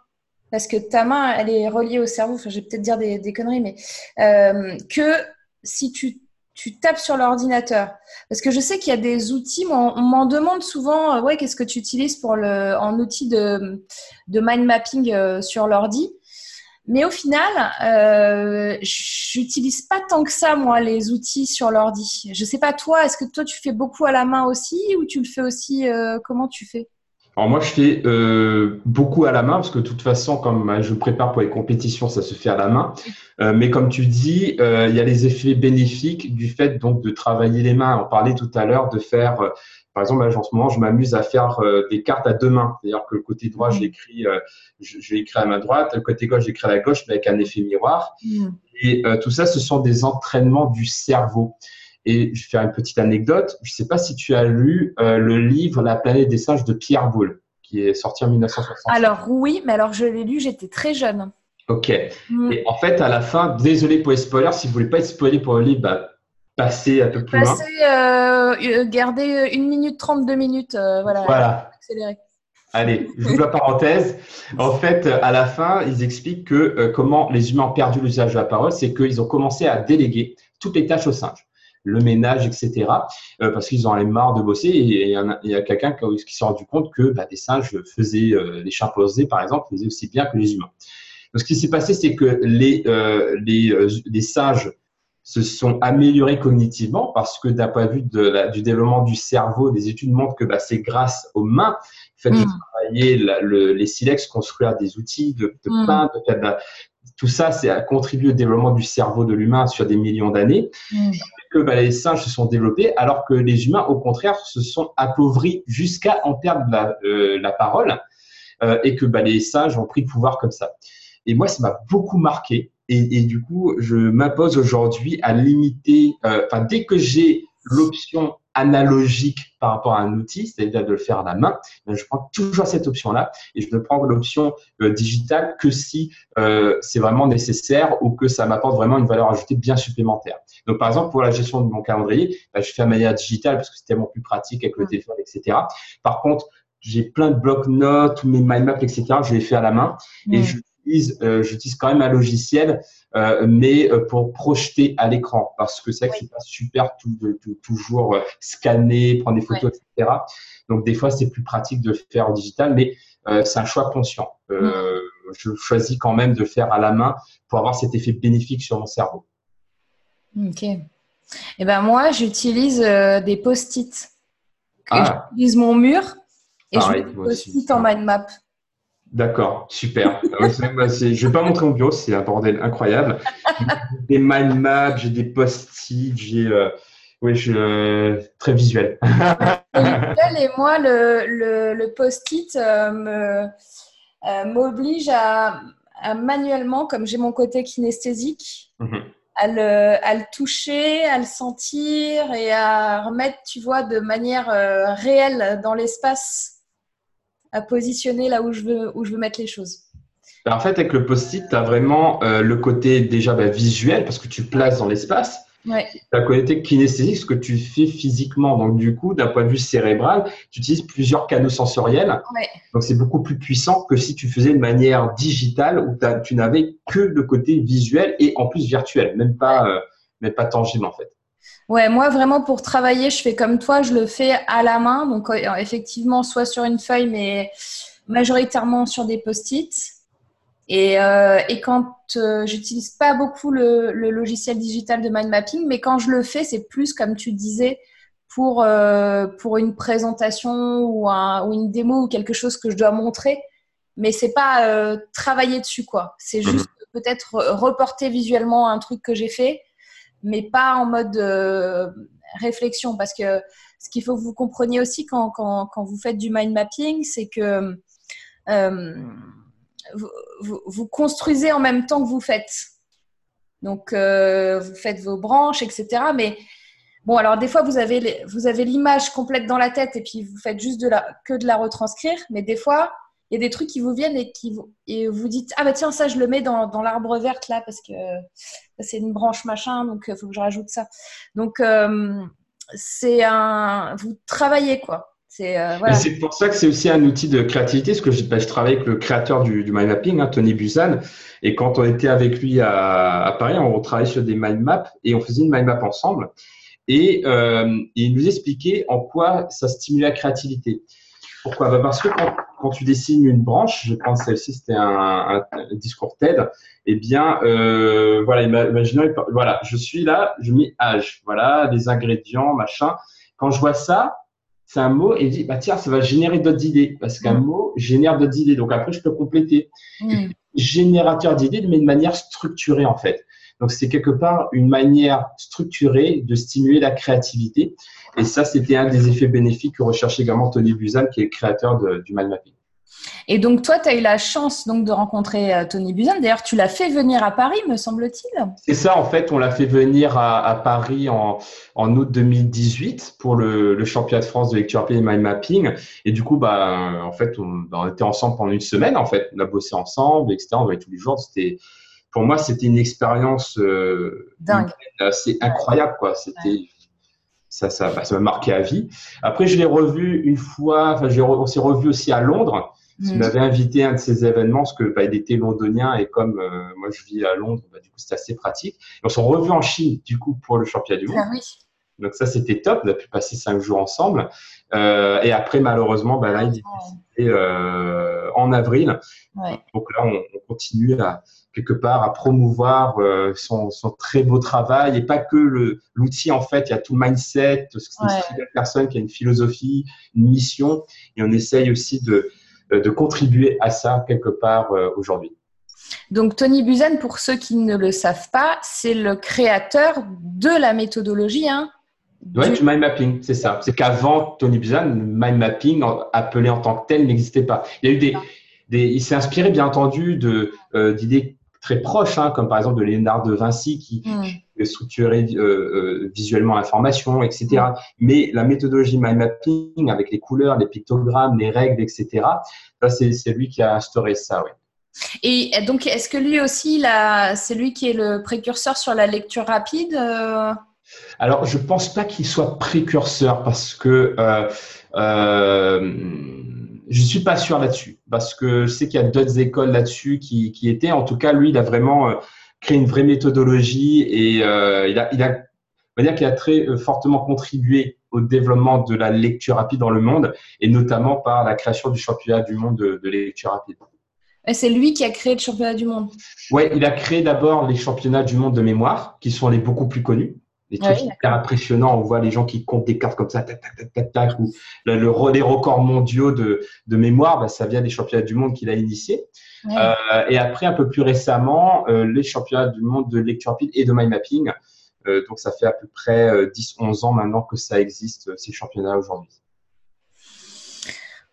parce que ta main, elle est reliée au cerveau, enfin, je vais peut-être dire des, conneries, mais euh, que si tu, tapes sur l'ordinateur. Parce que je sais qu'il y a des outils, on, m'en demande souvent, euh, ouais, qu'est-ce que tu utilises pour le, en outil de, de mind mapping euh, sur l'ordi mais au final, euh, j'utilise pas tant que ça, moi, les outils sur l'ordi. Je sais pas, toi, est-ce que toi, tu fais beaucoup à la main aussi ou tu le fais aussi euh, Comment tu fais? Alors moi, je fais euh, beaucoup à la main parce que de toute façon, comme je prépare pour les compétitions, ça se fait à la main. Euh, mais comme tu dis, il y a les effets bénéfiques du fait donc de travailler les mains. On parlait tout à l'heure de faire par exemple, en ce moment, je m'amuse à faire euh, des cartes à deux mains. C'est-à-dire que le côté droit, je l'écris, euh, je, vais écrire à ma droite, le côté gauche, j'écris à la gauche, mais avec un effet miroir. Mm. Et euh, tout ça, ce sont des entraînements du cerveau. Et je vais faire une petite anecdote. Je ne sais pas si tu as lu le livre La planète des singes de Pierre Boulle, qui est sorti en 1960. Alors oui, mais alors je l'ai lu, j'étais très jeune. Ok. Mm. Et en fait, à la fin, désolé pour les spoilers, si vous voulez pas être spoilé pour le livre, bah, passez un peu plus passez, loin. Euh, gardez une minute trente, deux minutes, voilà. Voilà. Accéléré. Allez, j'ouvre la parenthèse. En fait, à la fin, ils expliquent que euh, comment les humains ont perdu l'usage de la parole, c'est qu'ils ont commencé à déléguer toutes les tâches aux singes, le ménage, etc. Euh, parce qu'ils en avaient marre de bosser et il y a, quelqu'un qui, s'est rendu compte que bah, des singes faisaient, euh, les chimpanzés par exemple, faisaient aussi bien que les humains. Donc, ce qui s'est passé, c'est que les, les, les singes se sont améliorés cognitivement parce que d'un point de vue de du développement du cerveau, des études montrent que bah, c'est grâce aux mains, le fait de mm. travailler le, les silex, construire des outils, de, de mm. peindre, tout ça, c'est à contribuer au développement du cerveau de l'humain sur des millions d'années. Mm. Que bah, les singes se sont développés, alors que les humains, au contraire, se sont appauvris jusqu'à en perdre la, euh, la parole, euh, et que bah, les singes ont pris le pouvoir comme ça. Et moi, ça m'a beaucoup marqué et, et, du coup, je m'impose aujourd'hui à limiter, euh, enfin, dès que j'ai l'option analogique par rapport à un outil, c'est-à-dire de le faire à la main, ben, je prends toujours cette option-là et je ne prends l'option euh, digitale que si euh, c'est vraiment nécessaire ou que ça m'apporte vraiment une valeur ajoutée bien supplémentaire. Donc, par exemple, pour la gestion de mon calendrier, ben, je fais de manière digitale parce que c'est tellement plus pratique avec le téléphone, etc. Par contre, j'ai plein de blocs-notes, mes mind maps, etc. Je les fais à la main et je euh, j'utilise quand même un logiciel, euh, mais euh, pour projeter à l'écran, parce que c'est vrai que c'est pas super tout, de, toujours scanner, prendre des photos, etc. Donc des fois c'est plus pratique de faire en digital, mais c'est un choix conscient. Mm. Je choisis quand même de faire à la main pour avoir cet effet bénéfique sur mon cerveau. Ok. Et eh ben moi, j'utilise des post-it. Ah. J'utilise mon mur et je mets des post-it en mind map. D'accord, super. Ah je ne vais pas montrer mon bureau, c'est un bordel incroyable. J'ai des mind maps, j'ai des post-it, j'ai. Euh, oui, je suis euh, très visuel. et moi, le, le, post-it euh, m'oblige à, manuellement, comme j'ai mon côté kinesthésique, mhm. à, le, à, le, toucher, à le sentir et à remettre, tu vois, de manière réelle dans l'espace à positionner là où je veux, où je veux mettre les choses. Ben, en fait, avec le post-it, tu as vraiment euh, le côté déjà ben, visuel parce que tu places dans l'espace. Ouais. Tu as le côté kinesthésique, ce que tu fais physiquement. Donc, du coup, d'un point de vue cérébral, tu utilises plusieurs canaux sensoriels. Ouais. Donc, c'est beaucoup plus puissant que si tu faisais de manière digitale où tu n'avais que le côté visuel et en plus virtuel, même pas, euh, même pas tangible en fait. Ouais, moi vraiment pour travailler, je fais comme toi, je le fais à la main. Donc euh, effectivement, soit sur une feuille, mais majoritairement sur des post-it. Et, euh, et, quand euh, j'utilise pas beaucoup le, logiciel digital de mind mapping, mais quand je le fais, c'est plus comme tu disais pour pour une présentation ou, un, ou une démo ou quelque chose que je dois montrer. Mais c'est pas travailler dessus quoi. C'est mhm. juste peut-être reporter visuellement un truc que j'ai fait mais pas en mode euh, réflexion. Parce que ce qu'il faut que vous compreniez aussi quand, quand, quand vous faites du mind mapping, c'est que euh, vous, vous, construisez en même temps que vous faites. Donc, euh, vous faites vos branches, etc. Mais bon, alors des fois, vous avez, l'image complète dans la tête et puis vous faites juste de la, que de la retranscrire. Mais des fois, il y a des trucs qui vous viennent et qui vous, et vous dites ah bah tiens ça je le mets dans, dans l'arbre vert là parce que c'est une branche machin donc il euh, faut que je rajoute ça. Donc euh, c'est un vous travaillez quoi. C'est euh, voilà. pour ça que c'est aussi un outil de créativité parce que je, bah, travaille avec le créateur du, du mind mapping hein, Tony Busan et quand on était avec lui à, Paris on travaillait sur des mind maps et on faisait une mind map ensemble. Et, euh, et il nous expliquait en quoi ça stimulait la créativité pourquoi bah, Parce que quand, tu dessines une branche, je pense celle-ci c'était un, discours TED, eh bien, euh, voilà, imaginons, voilà, je suis là, je mets âge, voilà, des ingrédients, machin. Quand je vois ça, c'est un mot et je dis, bah tiens, ça va générer d'autres idées, parce qu'un mm. mot génère d'autres idées. Donc après, je peux compléter. Mm. Générateur d'idées, mais de manière structurée en fait. Donc c'est quelque part une manière structurée de stimuler la créativité. Et ça, c'était un des effets bénéfiques que recherche également Tony Buzan, qui est le créateur du mind mapping. Et donc, toi, tu as eu la chance donc, de rencontrer euh, Tony Buzan. D'ailleurs, tu l'as fait venir à Paris, me semble-t-il. C'est ça, en fait, on l'a fait venir à, Paris en, août 2018 pour le, championnat de France de lecture rapide et mind mapping. Et du coup, bah, en fait, on, on, était ensemble pendant une semaine. En fait, on a bossé ensemble, etc. On voyait tous les jours. C'était, pour moi, c'était une expérience euh, dingue, assez incroyable, quoi. C'était ça, ça, bah, ça m'a marqué à vie. Après, je l'ai revu une fois. Enfin, on s'est revu aussi à Londres. Il mm. m'avait invité à un de ces événements parce que bah, il était londonien et comme euh, moi je vis à Londres, bah, du coup c'était assez pratique. Et on s'est revu en Chine du coup pour le championnat du monde. Ah, oui. Donc ça c'était top. On a pu passer cinq jours ensemble. Euh, et après malheureusement, bah, là il est euh, en avril. Ouais. Donc là on, on, continue à quelque part à promouvoir euh, son, son, très beau travail et pas que l'outil en fait. Il y a tout le mindset, c'est une personne qui a une philosophie, une mission et on essaye aussi de euh, de contribuer à ça quelque part euh, aujourd'hui. Donc Tony Buzan, pour ceux qui ne le savent pas, c'est le créateur de la méthodologie. Hein, du... du mind mapping, c'est ça. C'est qu'avant Tony Buzan, le mind mapping appelé en tant que tel n'existait pas. Il y a eu des, des il s'est inspiré bien entendu de euh, d'idées très proches, hein, comme par exemple de Léonard de Vinci qui mm. structurait euh, euh, visuellement l'information, etc. Mm. Mais la méthodologie mind mapping avec les couleurs, les pictogrammes, les règles, etc. C'est lui qui a instauré ça, oui. Et donc, est-ce que lui aussi, c'est lui qui est le précurseur sur la lecture rapide euh? Alors, je pense pas qu'il soit précurseur parce que euh, je suis pas sûr là-dessus parce que je sais qu'il y a d'autres écoles là-dessus qui, qui, étaient. En tout cas, lui, il a vraiment euh, créé une vraie méthodologie et euh, il a, il a, on va dire qu'il a très euh, fortement contribué au développement de la lecture rapide dans le monde et notamment par la création du championnat du monde de, de lecture rapide. C'est lui qui a créé le championnat du monde? Oui, il a créé d'abord les championnats du monde de mémoire, qui sont les beaucoup plus connus. Des trucs hyper impressionnants. On voit les gens qui comptent des cartes comme ça, tac, tac, tac, tac, tac ou le, les records mondiaux de, de mémoire, bah, ça vient des championnats du monde qu'il a initiés. Euh, et après, un peu plus récemment, euh, les championnats du monde de lecture rapide et de mind mapping. Euh, donc, ça fait à peu près 10-11 euh, ans maintenant que ça existe, ces championnats aujourd'hui.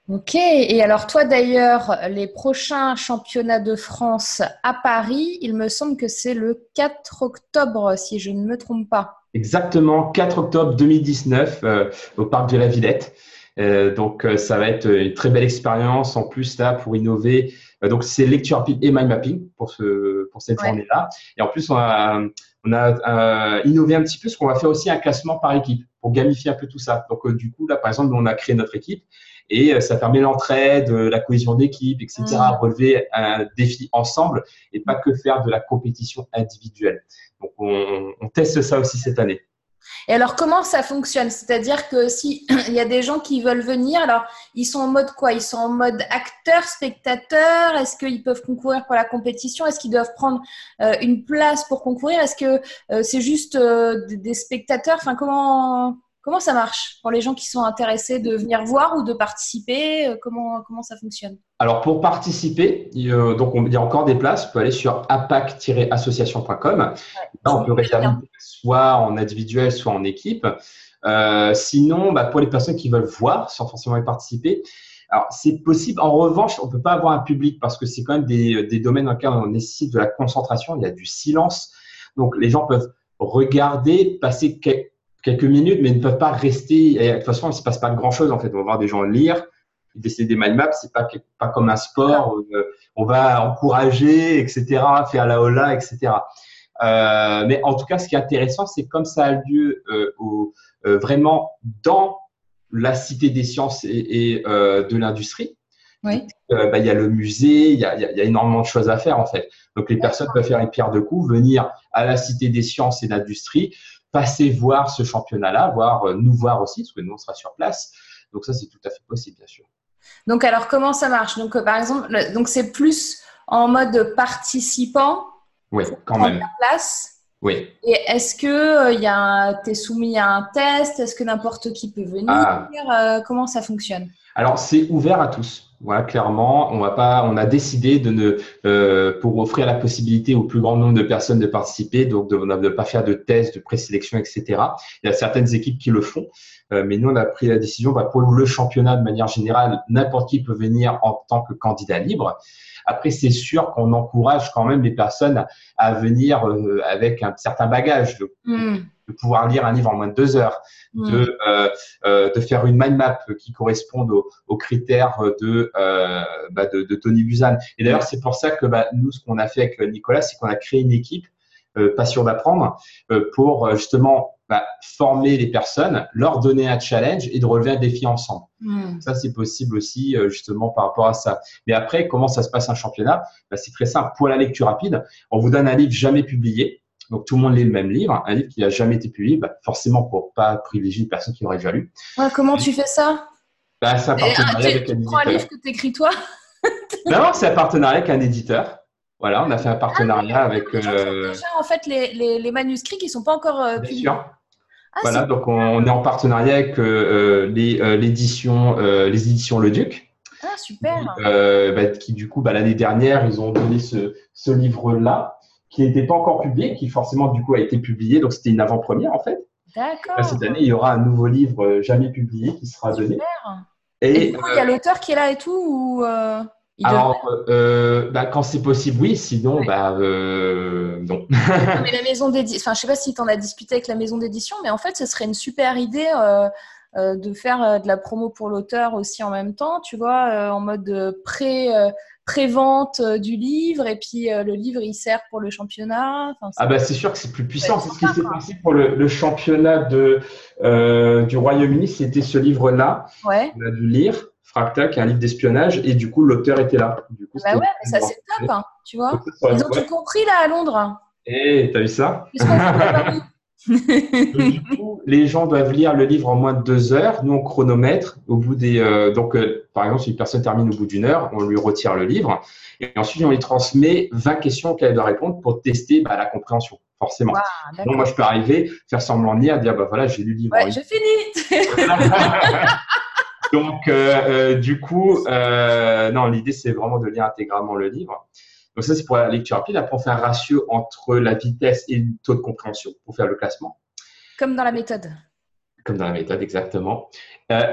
Ok, et alors toi d'ailleurs, les prochains championnats de France à Paris, il me semble que c'est le 4 octobre, si je ne me trompe pas. Exactement, 4 octobre 2019 euh, au parc de la Villette. Euh, donc euh, ça va être une très belle expérience en plus là pour innover. donc c'est lecture rapide et mind mapping pour ce pour cette journée-là. Et en plus on a on a innové un petit peu parce qu'on va faire aussi un classement par équipe pour gamifier un peu tout ça. Donc du coup là par exemple on a créé notre équipe et ça permet l'entraide, la cohésion d'équipe, etc. Mmh. Relever un défi ensemble et pas que faire de la compétition individuelle. On, teste ça aussi cette année. Et alors, comment ça fonctionne? C'est-à-dire que s'il y a des gens qui veulent venir, alors ils sont en mode quoi? Ils sont en mode acteur, spectateur Est-ce qu'ils peuvent concourir pour la compétition? Est-ce qu'ils doivent prendre euh, une place pour concourir? Est-ce que euh, c'est juste euh, des spectateurs? Enfin, comment Comment ça marche pour les gens qui sont intéressés de venir voir ou de participer euh, comment, comment ça fonctionne? Alors pour participer, donc il y a encore des places. On peut aller sur apac-association.com. Là, on peut réserver soit en individuel, soit en équipe. Euh, sinon, bah, pour les personnes qui veulent voir sans forcément y participer, alors c'est possible. En revanche, on peut pas avoir un public parce que c'est quand même des, des domaines dans lesquels on nécessite de la concentration. Il y a du silence. Donc les gens peuvent regarder, passer quelques quelques minutes, mais ils ne peuvent pas rester. Et de toute façon, il ne se passe pas grand-chose. En fait, on va voir des gens lire, dessiner des mind maps. C'est pas pas comme un sport. Euh, on va encourager, etc., faire la hola, etc. Euh, mais en tout cas, ce qui est intéressant, c'est comme ça a lieu euh, au, euh, vraiment dans la cité des sciences et, et de l'industrie. Oui. Bah, il y a le musée, il y a, y a, énormément de choses à faire en fait. Donc les personnes peuvent faire une pierre de coups, venir à la cité des sciences et de l'industrie, passer voir ce championnat-là, voir euh, nous voir aussi, parce que nous, on sera sur place. Donc ça, c'est tout à fait possible, bien sûr. Donc alors, comment ça marche? Donc, euh, par exemple, donc c'est plus en mode participant. Oui, quand même. place? Oui. Et est-ce que euh, tu es soumis à un test? Est-ce que n'importe qui peut venir? Ah. Comment ça fonctionne? Alors, c'est ouvert à tous. Voilà, clairement, on va pas, on a décidé de ne, euh, pour offrir la possibilité au plus grand nombre de personnes de participer, donc de ne pas faire de tests, de présélection, etc. Il y a certaines équipes qui le font, euh, mais nous, on a pris la décision, bah, pour le championnat de manière générale, n'importe qui peut venir en tant que candidat libre. Après, c'est sûr qu'on encourage quand même les personnes à, venir euh, avec un certain bagage, de, hmm. de, pouvoir lire un livre en moins de deux heures, hmm. de, euh, euh, de faire une mind map qui corresponde aux, critères de, bah de, de, Tony Buzan. Et d'ailleurs, c'est pour ça que bah, nous, ce qu'on a fait avec Nicolas, c'est qu'on a créé une équipe Passion d'apprendre pour justement bah, former les personnes, leur donner un challenge et de relever un défi ensemble. Hmm. Ça, c'est possible aussi euh, justement par rapport à ça. Mais après, comment ça se passe un championnat? Bah, C'est très simple. Pour la lecture rapide, on vous donne un livre jamais publié. Donc tout le monde lit le même livre, un livre qui n'a jamais été publié, bah, forcément pour pas privilégier une personne qui aurait déjà lu. comment tu fais ça? Bah, C'est un partenariat avec un éditeur. un livre que tu écris toi Non, c'est un partenariat avec un éditeur. Voilà, on a fait un partenariat ah, avec. Euh... Déjà, en fait, les, les, les, manuscrits qui ne sont pas encore euh, publiés. Ah, voilà, donc on, est en partenariat avec euh, les, les éditions Le Duc. Ah, super. Bah, qui, du coup, bah, l'année dernière, ils ont donné ce, ce livre-là, qui n'était pas encore publié, qui forcément, du coup, a été publié. Donc, c'était une avant-première, en fait. D'accord. Cette année, il y aura un nouveau livre jamais publié qui sera donné. Et, et du coup, il y a l'auteur qui est là et tout ou alors, euh, bah, quand c'est possible, oui. Sinon, bah, euh, non. mais la maison d'édition, enfin, je sais pas si tu en as discuté avec la maison d'édition, mais en fait, ce serait une super idée euh, de faire de la promo pour l'auteur aussi en même temps, tu vois, en mode pré pré-vente du livre et puis le livre il sert pour le championnat. ah bah c'est sûr que c'est plus puissant. C'est ce qui s'est passé pour le, championnat de, du Royaume-Uni. C'était ce livre-là. Ouais. On a dû lire. Fractal, qui est un livre d'espionnage, et du coup, l'auteur était là. Du coup, bah ouais, mais ça, c'est top, hein, tu vois. Ils ont tout compris, là, à Londres. Eh, t'as vu ça? Du coup, les gens doivent lire le livre en moins de deux heures. Nous, on chronomètre au bout des. Euh, donc, euh, par exemple, si une personne termine au bout d'une heure, on lui retire le livre. Et ensuite, on lui transmet 20 questions qu'elle doit répondre pour tester bah, la compréhension, forcément. donc, moi, je peux arriver, faire semblant de lire, dire bah voilà, j'ai lu le livre. Ouais, j'ai fini Donc, euh, euh, du coup, euh, non, l'idée, c'est vraiment de lire intégralement le livre. Donc, ça, c'est pour la lecture rapide. Après, on fait un ratio entre la vitesse et le taux de compréhension pour faire le classement. Comme dans la méthode. Comme dans la méthode, exactement.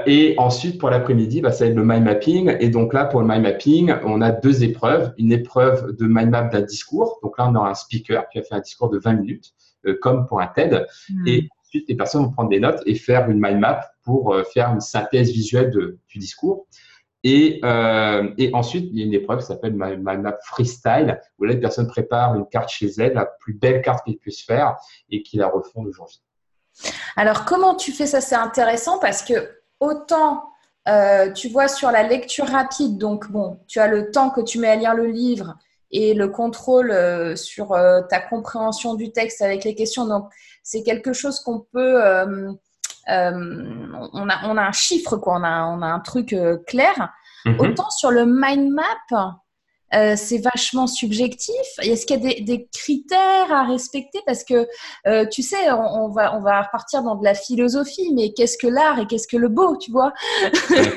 et ensuite, pour l'après-midi, bah, ça va être le mind mapping. Et donc là, pour le mind mapping, on a deux épreuves. Une épreuve de mind map d'un discours. Donc là, on aura un speaker qui va faire un discours de 20 minutes, comme pour un TED. Hmm. Et ensuite, les personnes vont prendre des notes et faire une mind map pour euh, faire une synthèse visuelle du discours. Et, euh, et, ensuite, il y a une épreuve qui s'appelle Map Freestyle, où là, les personnes préparent une carte chez elles, la plus belle carte qu'elles puissent faire, et qui la refont aujourd'hui. Alors, comment tu fais ça? C'est intéressant parce que autant, euh, tu vois, sur la lecture rapide, donc bon, tu as le temps que tu mets à lire le livre et le contrôle sur ta compréhension du texte avec les questions. Donc, c'est quelque chose qu'on peut euh, on, a, on a un chiffre, quoi, on a, on a un truc euh, clair. Mhm. Autant sur le mind map, euh, c'est vachement subjectif. Est-ce qu'il y a des, critères à respecter? Parce que, tu sais, on, va, on va repartir dans de la philosophie, mais qu'est-ce que l'art et qu'est-ce que le beau, tu vois?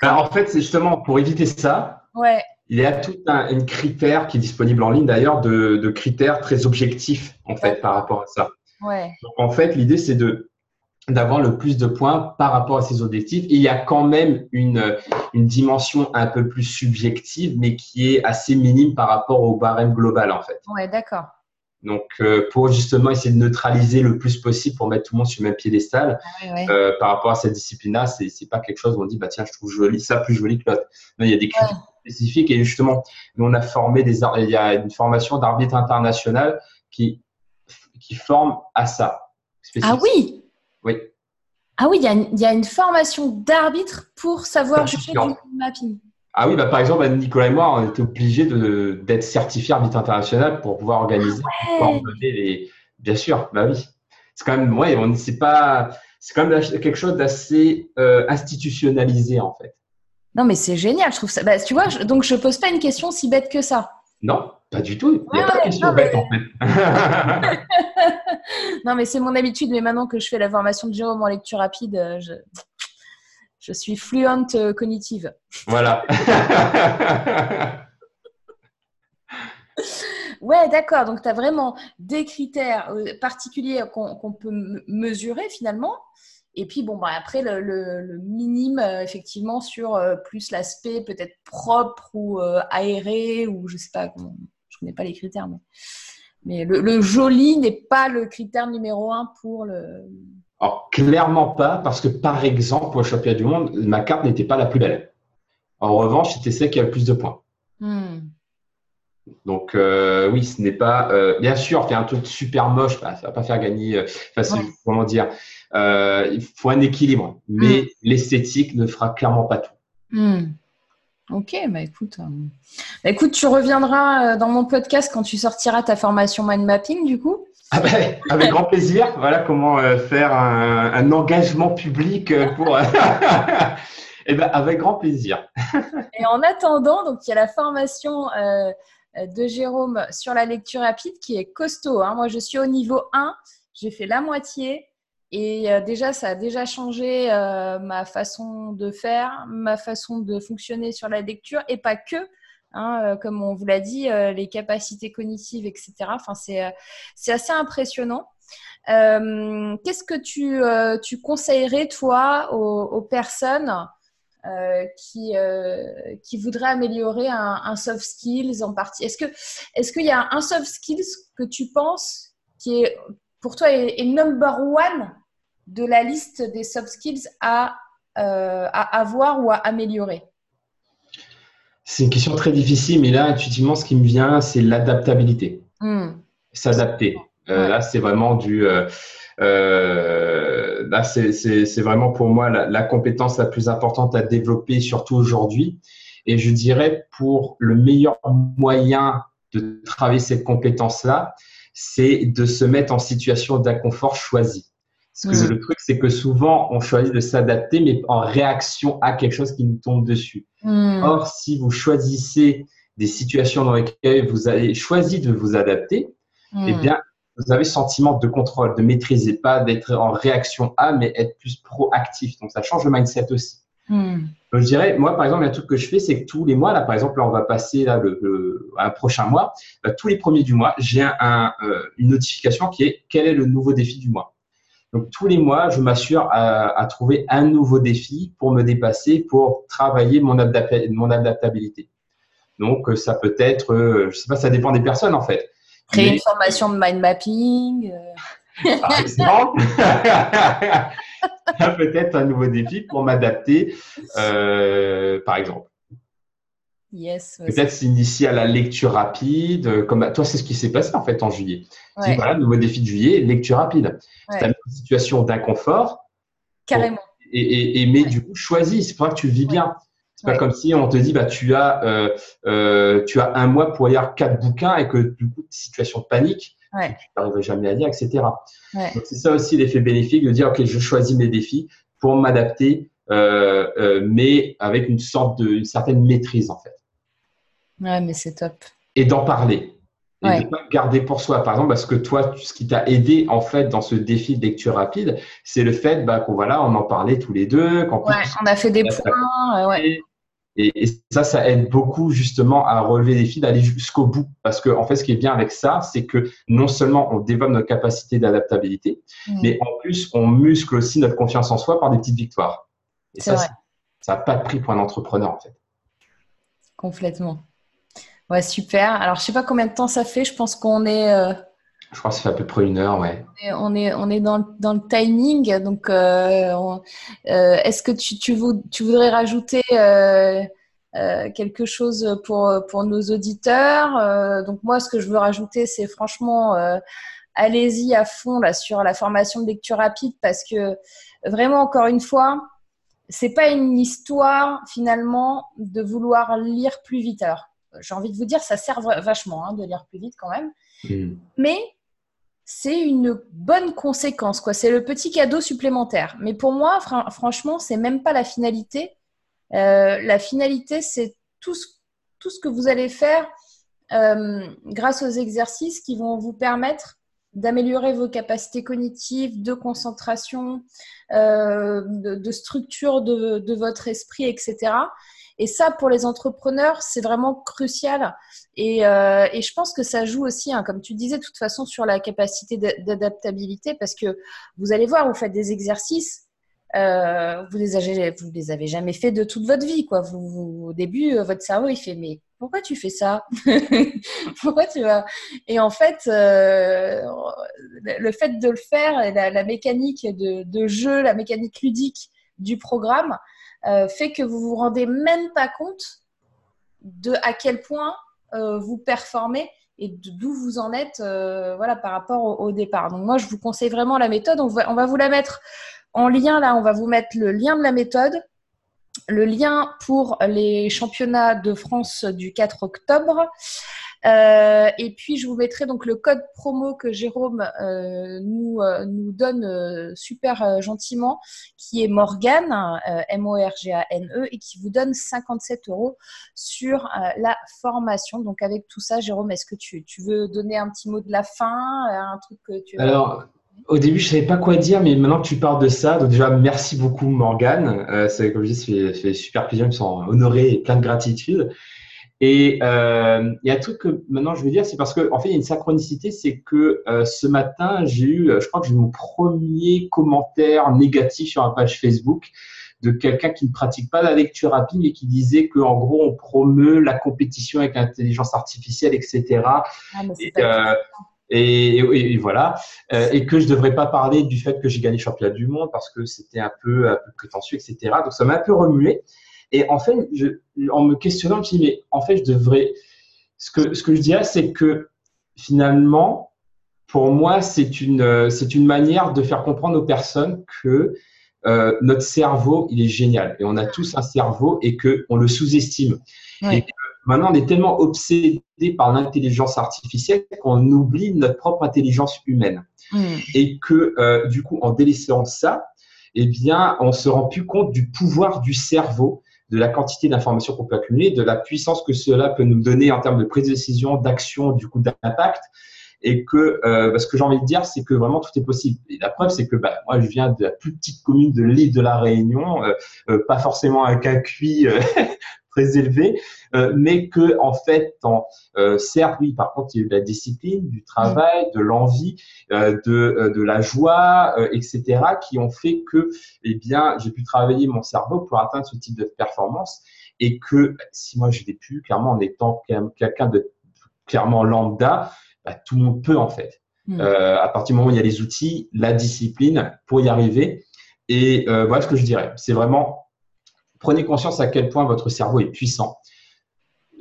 Bah, En fait, c'est justement pour éviter ça. Ouais. Il y a tout un, critère qui est disponible en ligne d'ailleurs de, critères très objectifs en fait par rapport à ça. Ouais. Donc, en fait, l'idée c'est de d'avoir le plus de points par rapport à ses objectifs. Et il y a quand même une, une dimension un peu plus subjective, mais qui est assez minime par rapport au barème global, en fait. Ouais, d'accord. Donc, euh, pour justement essayer de neutraliser le plus possible pour mettre tout le monde sur le même piédestal, euh, par rapport à cette discipline-là, c'est, c'est pas quelque chose où on dit, bah tiens, je trouve joli, ça plus joli que l'autre. Non, il y a des critères spécifiques et justement, nous, on a formé des, il y a une formation d'arbitre international qui, qui forme à ça. Ah oui! Oui. Ah oui, il y, a une formation d'arbitre pour savoir juger du mapping. Ah oui, bah par exemple, Nicolas et moi, on était obligés d'être certifiés arbitre international pour pouvoir organiser, ah les. Bien sûr, bah oui. C'est quand même, ouais, on c'est pas, c'est quand même quelque chose d'assez euh, institutionnalisé en fait. Non, mais c'est génial, je trouve ça. Bah, tu vois, donc je pose pas une question si bête que ça. Non, pas du tout. Il n'y a pas de question bête en fait. non, mais c'est mon habitude. Mais maintenant que je fais la formation de Jérôme en lecture rapide, euh, Je suis fluente cognitive. Voilà. ouais, d'accord. Donc, tu as vraiment des critères particuliers qu'on peut mesurer finalement. Et puis, bon, bah, après, le, minime, effectivement, sur plus l'aspect peut-être propre ou aéré, ou je sais pas, je connais pas les critères, mais mais le, joli n'est pas le critère numéro un pour le. Alors, clairement pas, parce que par exemple, au championnat du monde, ma carte n'était pas la plus belle. En revanche, c'était celle qui a le plus de points. Hmm. Donc, euh, oui, ce n'est pas. Euh, bien sûr, faire un truc super moche, bah, ça ne va pas faire gagner. Euh, enfin, comment dire Il faut un équilibre, mais hmm. l'esthétique ne fera clairement pas tout. Hmm. Ok, bah écoute, euh, bah, écoute, tu reviendras euh, dans mon podcast quand tu sortiras ta formation mind mapping, du coup. Ah bah, avec grand plaisir. Voilà comment euh, faire un, engagement public pour. Eh ben, avec grand plaisir. Et en attendant, donc il y a la formation de Jérôme sur la lecture rapide qui est costaud. Hein. Moi, je suis au niveau 1, j'ai fait la moitié. Et euh, déjà, ça a déjà changé euh, ma façon de faire, ma façon de fonctionner sur la lecture, et pas que. Hein, euh, comme on vous l'a dit, les capacités cognitives, etc. Enfin, c'est assez impressionnant. Qu'est-ce que tu, tu, conseillerais, toi, aux, personnes qui, qui voudraient améliorer un, soft skills en partie? Est-ce qu'il est qu'il y a un soft skills que tu penses qui est pour toi est, number one de la liste des soft skills à, euh, à avoir ou à améliorer? C'est une question très difficile, mais là, intuitivement, ce qui me vient, c'est l'adaptabilité. Hmm. S'adapter. Euh, là, c'est vraiment du. Euh, là, c'est vraiment pour moi la, la, compétence la plus importante à développer, surtout aujourd'hui. Et je dirais pour le meilleur moyen de travailler cette compétence-là, c'est de se mettre en situation d'inconfort choisi. Parce que le truc, c'est que souvent, on choisit de s'adapter, mais en réaction à quelque chose qui nous tombe dessus. Mm. Or, si vous choisissez des situations dans lesquelles vous avez choisi de vous adapter, eh mm. bien, vous avez le sentiment de contrôle, de maîtriser, pas d'être en réaction à, mais être plus proactif. Donc, ça change le mindset aussi. Hmm. je dirais, moi, par exemple, un truc que je fais, c'est que tous les mois, là, par exemple, là, on va passer là, le, un prochain mois, bah, tous les premiers du mois, j'ai un, euh, une notification qui est quel est le nouveau défi du mois? Donc, tous les mois, je m'assure à, à, trouver un nouveau défi pour me dépasser, pour travailler mon, mon adaptabilité. Donc, euh, ça peut être, euh, je sais pas, ça dépend des personnes en fait. Créer une formation de mind mapping. Par exemple. peut-être un nouveau défi pour m'adapter, euh, par exemple. Yes, Peut-être s'initier à la lecture rapide. Euh, comme toi, c'est ce qui s'est passé en fait en juillet. voilà, nouveau défi de juillet, lecture rapide. C'est une situation d'inconfort. Carrément. et, et, mais du coup, choisis. C'est pour ça que tu vis bien. C'est pas comme si on te dit bah tu as euh, tu as un mois pour lire quatre bouquins et que du coup situation de panique tu n'arriverais jamais à lire, etc. c'est ça aussi l'effet bénéfique de dire, OK, je choisis mes défis pour m'adapter, euh, euh, mais avec une sorte de, une certaine maîtrise, en fait. Ouais, mais c'est top. Et d'en parler. Et de ne pas garder pour soi. Par exemple, parce que toi, ce qui t'a aidé, en fait, dans ce défi de lecture rapide, c'est le fait bah, qu'on voilà, on en parlait tous les deux. ouais, on a fait des points. Euh, ouais. Et, ça, ça aide beaucoup justement à relever les défis, d'aller jusqu'au bout. Parce que, en fait, ce qui est bien avec ça, c'est que non seulement on développe notre capacité d'adaptabilité, mmh. mais en plus, on muscle aussi notre confiance en soi par des petites victoires. Et ça, ça n'a pas de prix pour un entrepreneur, en fait. Complètement. Ouais, super. Alors, je sais pas combien de temps ça fait. Je pense qu'on est. Euh, je crois que ça fait à peu près une heure, ouais. On est, on est dans, dans le timing. Donc, euh, euh, est-ce que tu, tu, tu, voudrais rajouter euh, quelque chose pour, pour nos auditeurs Donc, moi, ce que je veux rajouter, c'est franchement, allez-y à fond là, sur la formation de lecture rapide parce que vraiment, encore une fois, c'est pas une histoire finalement de vouloir lire plus vite. Alors, j'ai envie de vous dire, ça sert vachement hein, de lire plus vite quand même. Mmh. Mais c'est une bonne conséquence, quoi. C'est le petit cadeau supplémentaire. Mais pour moi, franchement, c'est même pas la finalité. Euh, la finalité, c'est tout ce, tout ce que vous allez faire euh, grâce aux exercices qui vont vous permettre d'améliorer vos capacités cognitives, de concentration, euh, de, structure de, votre esprit, etc. Et ça, pour les entrepreneurs, c'est vraiment crucial. Et, euh, je pense que ça joue aussi, hein, comme tu disais, de toute façon, sur la capacité d'adaptabilité, parce que vous allez voir, vous faites des exercices, euh, vous les avez, vous les avez jamais fait de toute votre vie, quoi. Vous, au début, euh, votre cerveau il fait mais pourquoi tu fais ça? Pourquoi tu vas? Et en fait, le fait de le faire, la mécanique de, jeu, la mécanique ludique du programme, fait que vous vous rendez même pas compte de à quel point vous performez et d'où vous en êtes, voilà, par rapport au, départ. Donc moi, je vous conseille vraiment la méthode. On va, on va vous la mettre en lien, là, on va vous mettre le lien de la méthode, le lien pour les championnats de France du 4 octobre. Euh, et puis, je vous mettrai donc le code promo que Jérôme euh, nous, euh, nous donne super gentiment, qui est Morgane, M-O-R-G-A-N-E, et qui vous donne 57 euros sur la formation. Donc, avec tout ça, Jérôme, est-ce que tu, veux donner un petit mot de la fin, un truc que tu Alors, au début, je savais pas quoi dire, mais maintenant que tu parles de ça, donc déjà, merci beaucoup, Morgane. Comme je dis, ça fait, super plaisir, je me sens honoré et plein de gratitude. Et euh, il y a un truc que maintenant je veux dire, c'est parce qu'en en fait, il y a une synchronicité, c'est que euh, ce matin, j'ai eu, je crois que j'ai eu mon premier commentaire négatif sur la page Facebook de quelqu'un qui ne pratique pas la lecture rapide et qui disait qu'en gros, on promeut la compétition avec l'intelligence artificielle, etc. Ah, et, et, voilà, euh, et que je devrais pas parler du fait que j'ai gagné championnat du monde parce que c'était un peu, un peu prétentieux, etc. Donc ça m'a un peu remué. Et en fait, je, en me questionnant, je me suis dit, mais en fait, je devrais. Ce que, ce que je dirais, c'est que finalement, pour moi, c'est une, c'est une manière de faire comprendre aux personnes que euh, notre cerveau, il est génial. Et on a tous un cerveau et qu'on le sous-estime. Et Maintenant, on est tellement obsédé par l'intelligence artificielle qu'on oublie notre propre intelligence humaine. Hmm. Et que, euh, du coup, en délaissant ça, eh bien, on se rend plus compte du pouvoir du cerveau, de la quantité d'informations qu'on peut accumuler, de la puissance que cela peut nous donner en termes de prise de décision, d'action, du coup, d'impact. Et que, euh, bah, ce que j'ai envie de dire, c'est que vraiment tout est possible. Et la preuve, c'est que bah, moi, je viens de la plus petite commune de l'île de la Réunion, euh, euh pas forcément un cas cuit euh, très élevé, euh, mais que en fait, en, euh, certes, oui, par contre, il y a eu de la discipline, du travail, de l'envie, euh, de, de la joie, etc., qui ont fait que, eh bien, j'ai pu travailler mon cerveau pour atteindre ce type de performance, et que si moi je l'ai pu, clairement, en étant quelqu'un de clairement lambda, bah, tout le monde peut en fait. Hmm. à partir du moment où il y a les outils, la discipline pour y arriver. Et voilà ce que je dirais. C'est vraiment Prenez conscience à quel point votre cerveau est puissant.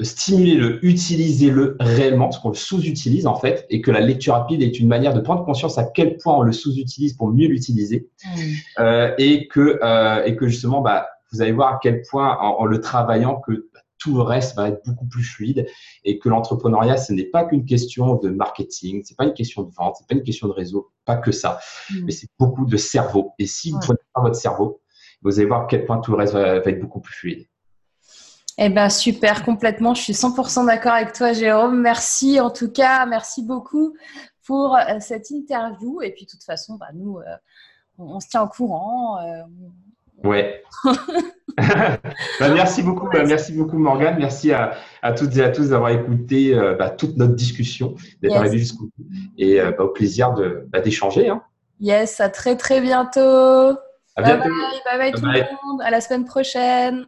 Stimulez-le, utilisez-le réellement, parce qu'on le sous-utilise en fait, et que la lecture rapide est une manière de prendre conscience à quel point on le sous-utilise pour mieux l'utiliser, mmh. euh, et que euh, et que justement, bah, vous allez voir à quel point en, le travaillant que tout le reste va être beaucoup plus fluide et que l'entrepreneuriat, ce n'est pas qu'une question de marketing, c'est pas une question de vente, c'est pas une question de réseau, pas que ça, mmh. mais c'est beaucoup de cerveau. Et si vous prenez pas votre cerveau, vous allez voir à quel point tout le reste va, être beaucoup plus fluide. Eh bien, super, complètement. Je suis 100% d'accord avec toi, Jérôme. Merci en tout cas, merci beaucoup pour euh, cette interview. Et puis, de toute façon, bah, nous, euh, on, se tient au courant. Euh, ouais. Bah, merci beaucoup, bah, merci beaucoup Morgane. Merci à, toutes et à tous d'avoir écouté toute notre discussion, d'être arrivé jusqu'au bout. Et au plaisir d'échanger. Hein. Yes, à très très bientôt. À bye, bye, bye, bye, tout le monde. À la semaine prochaine.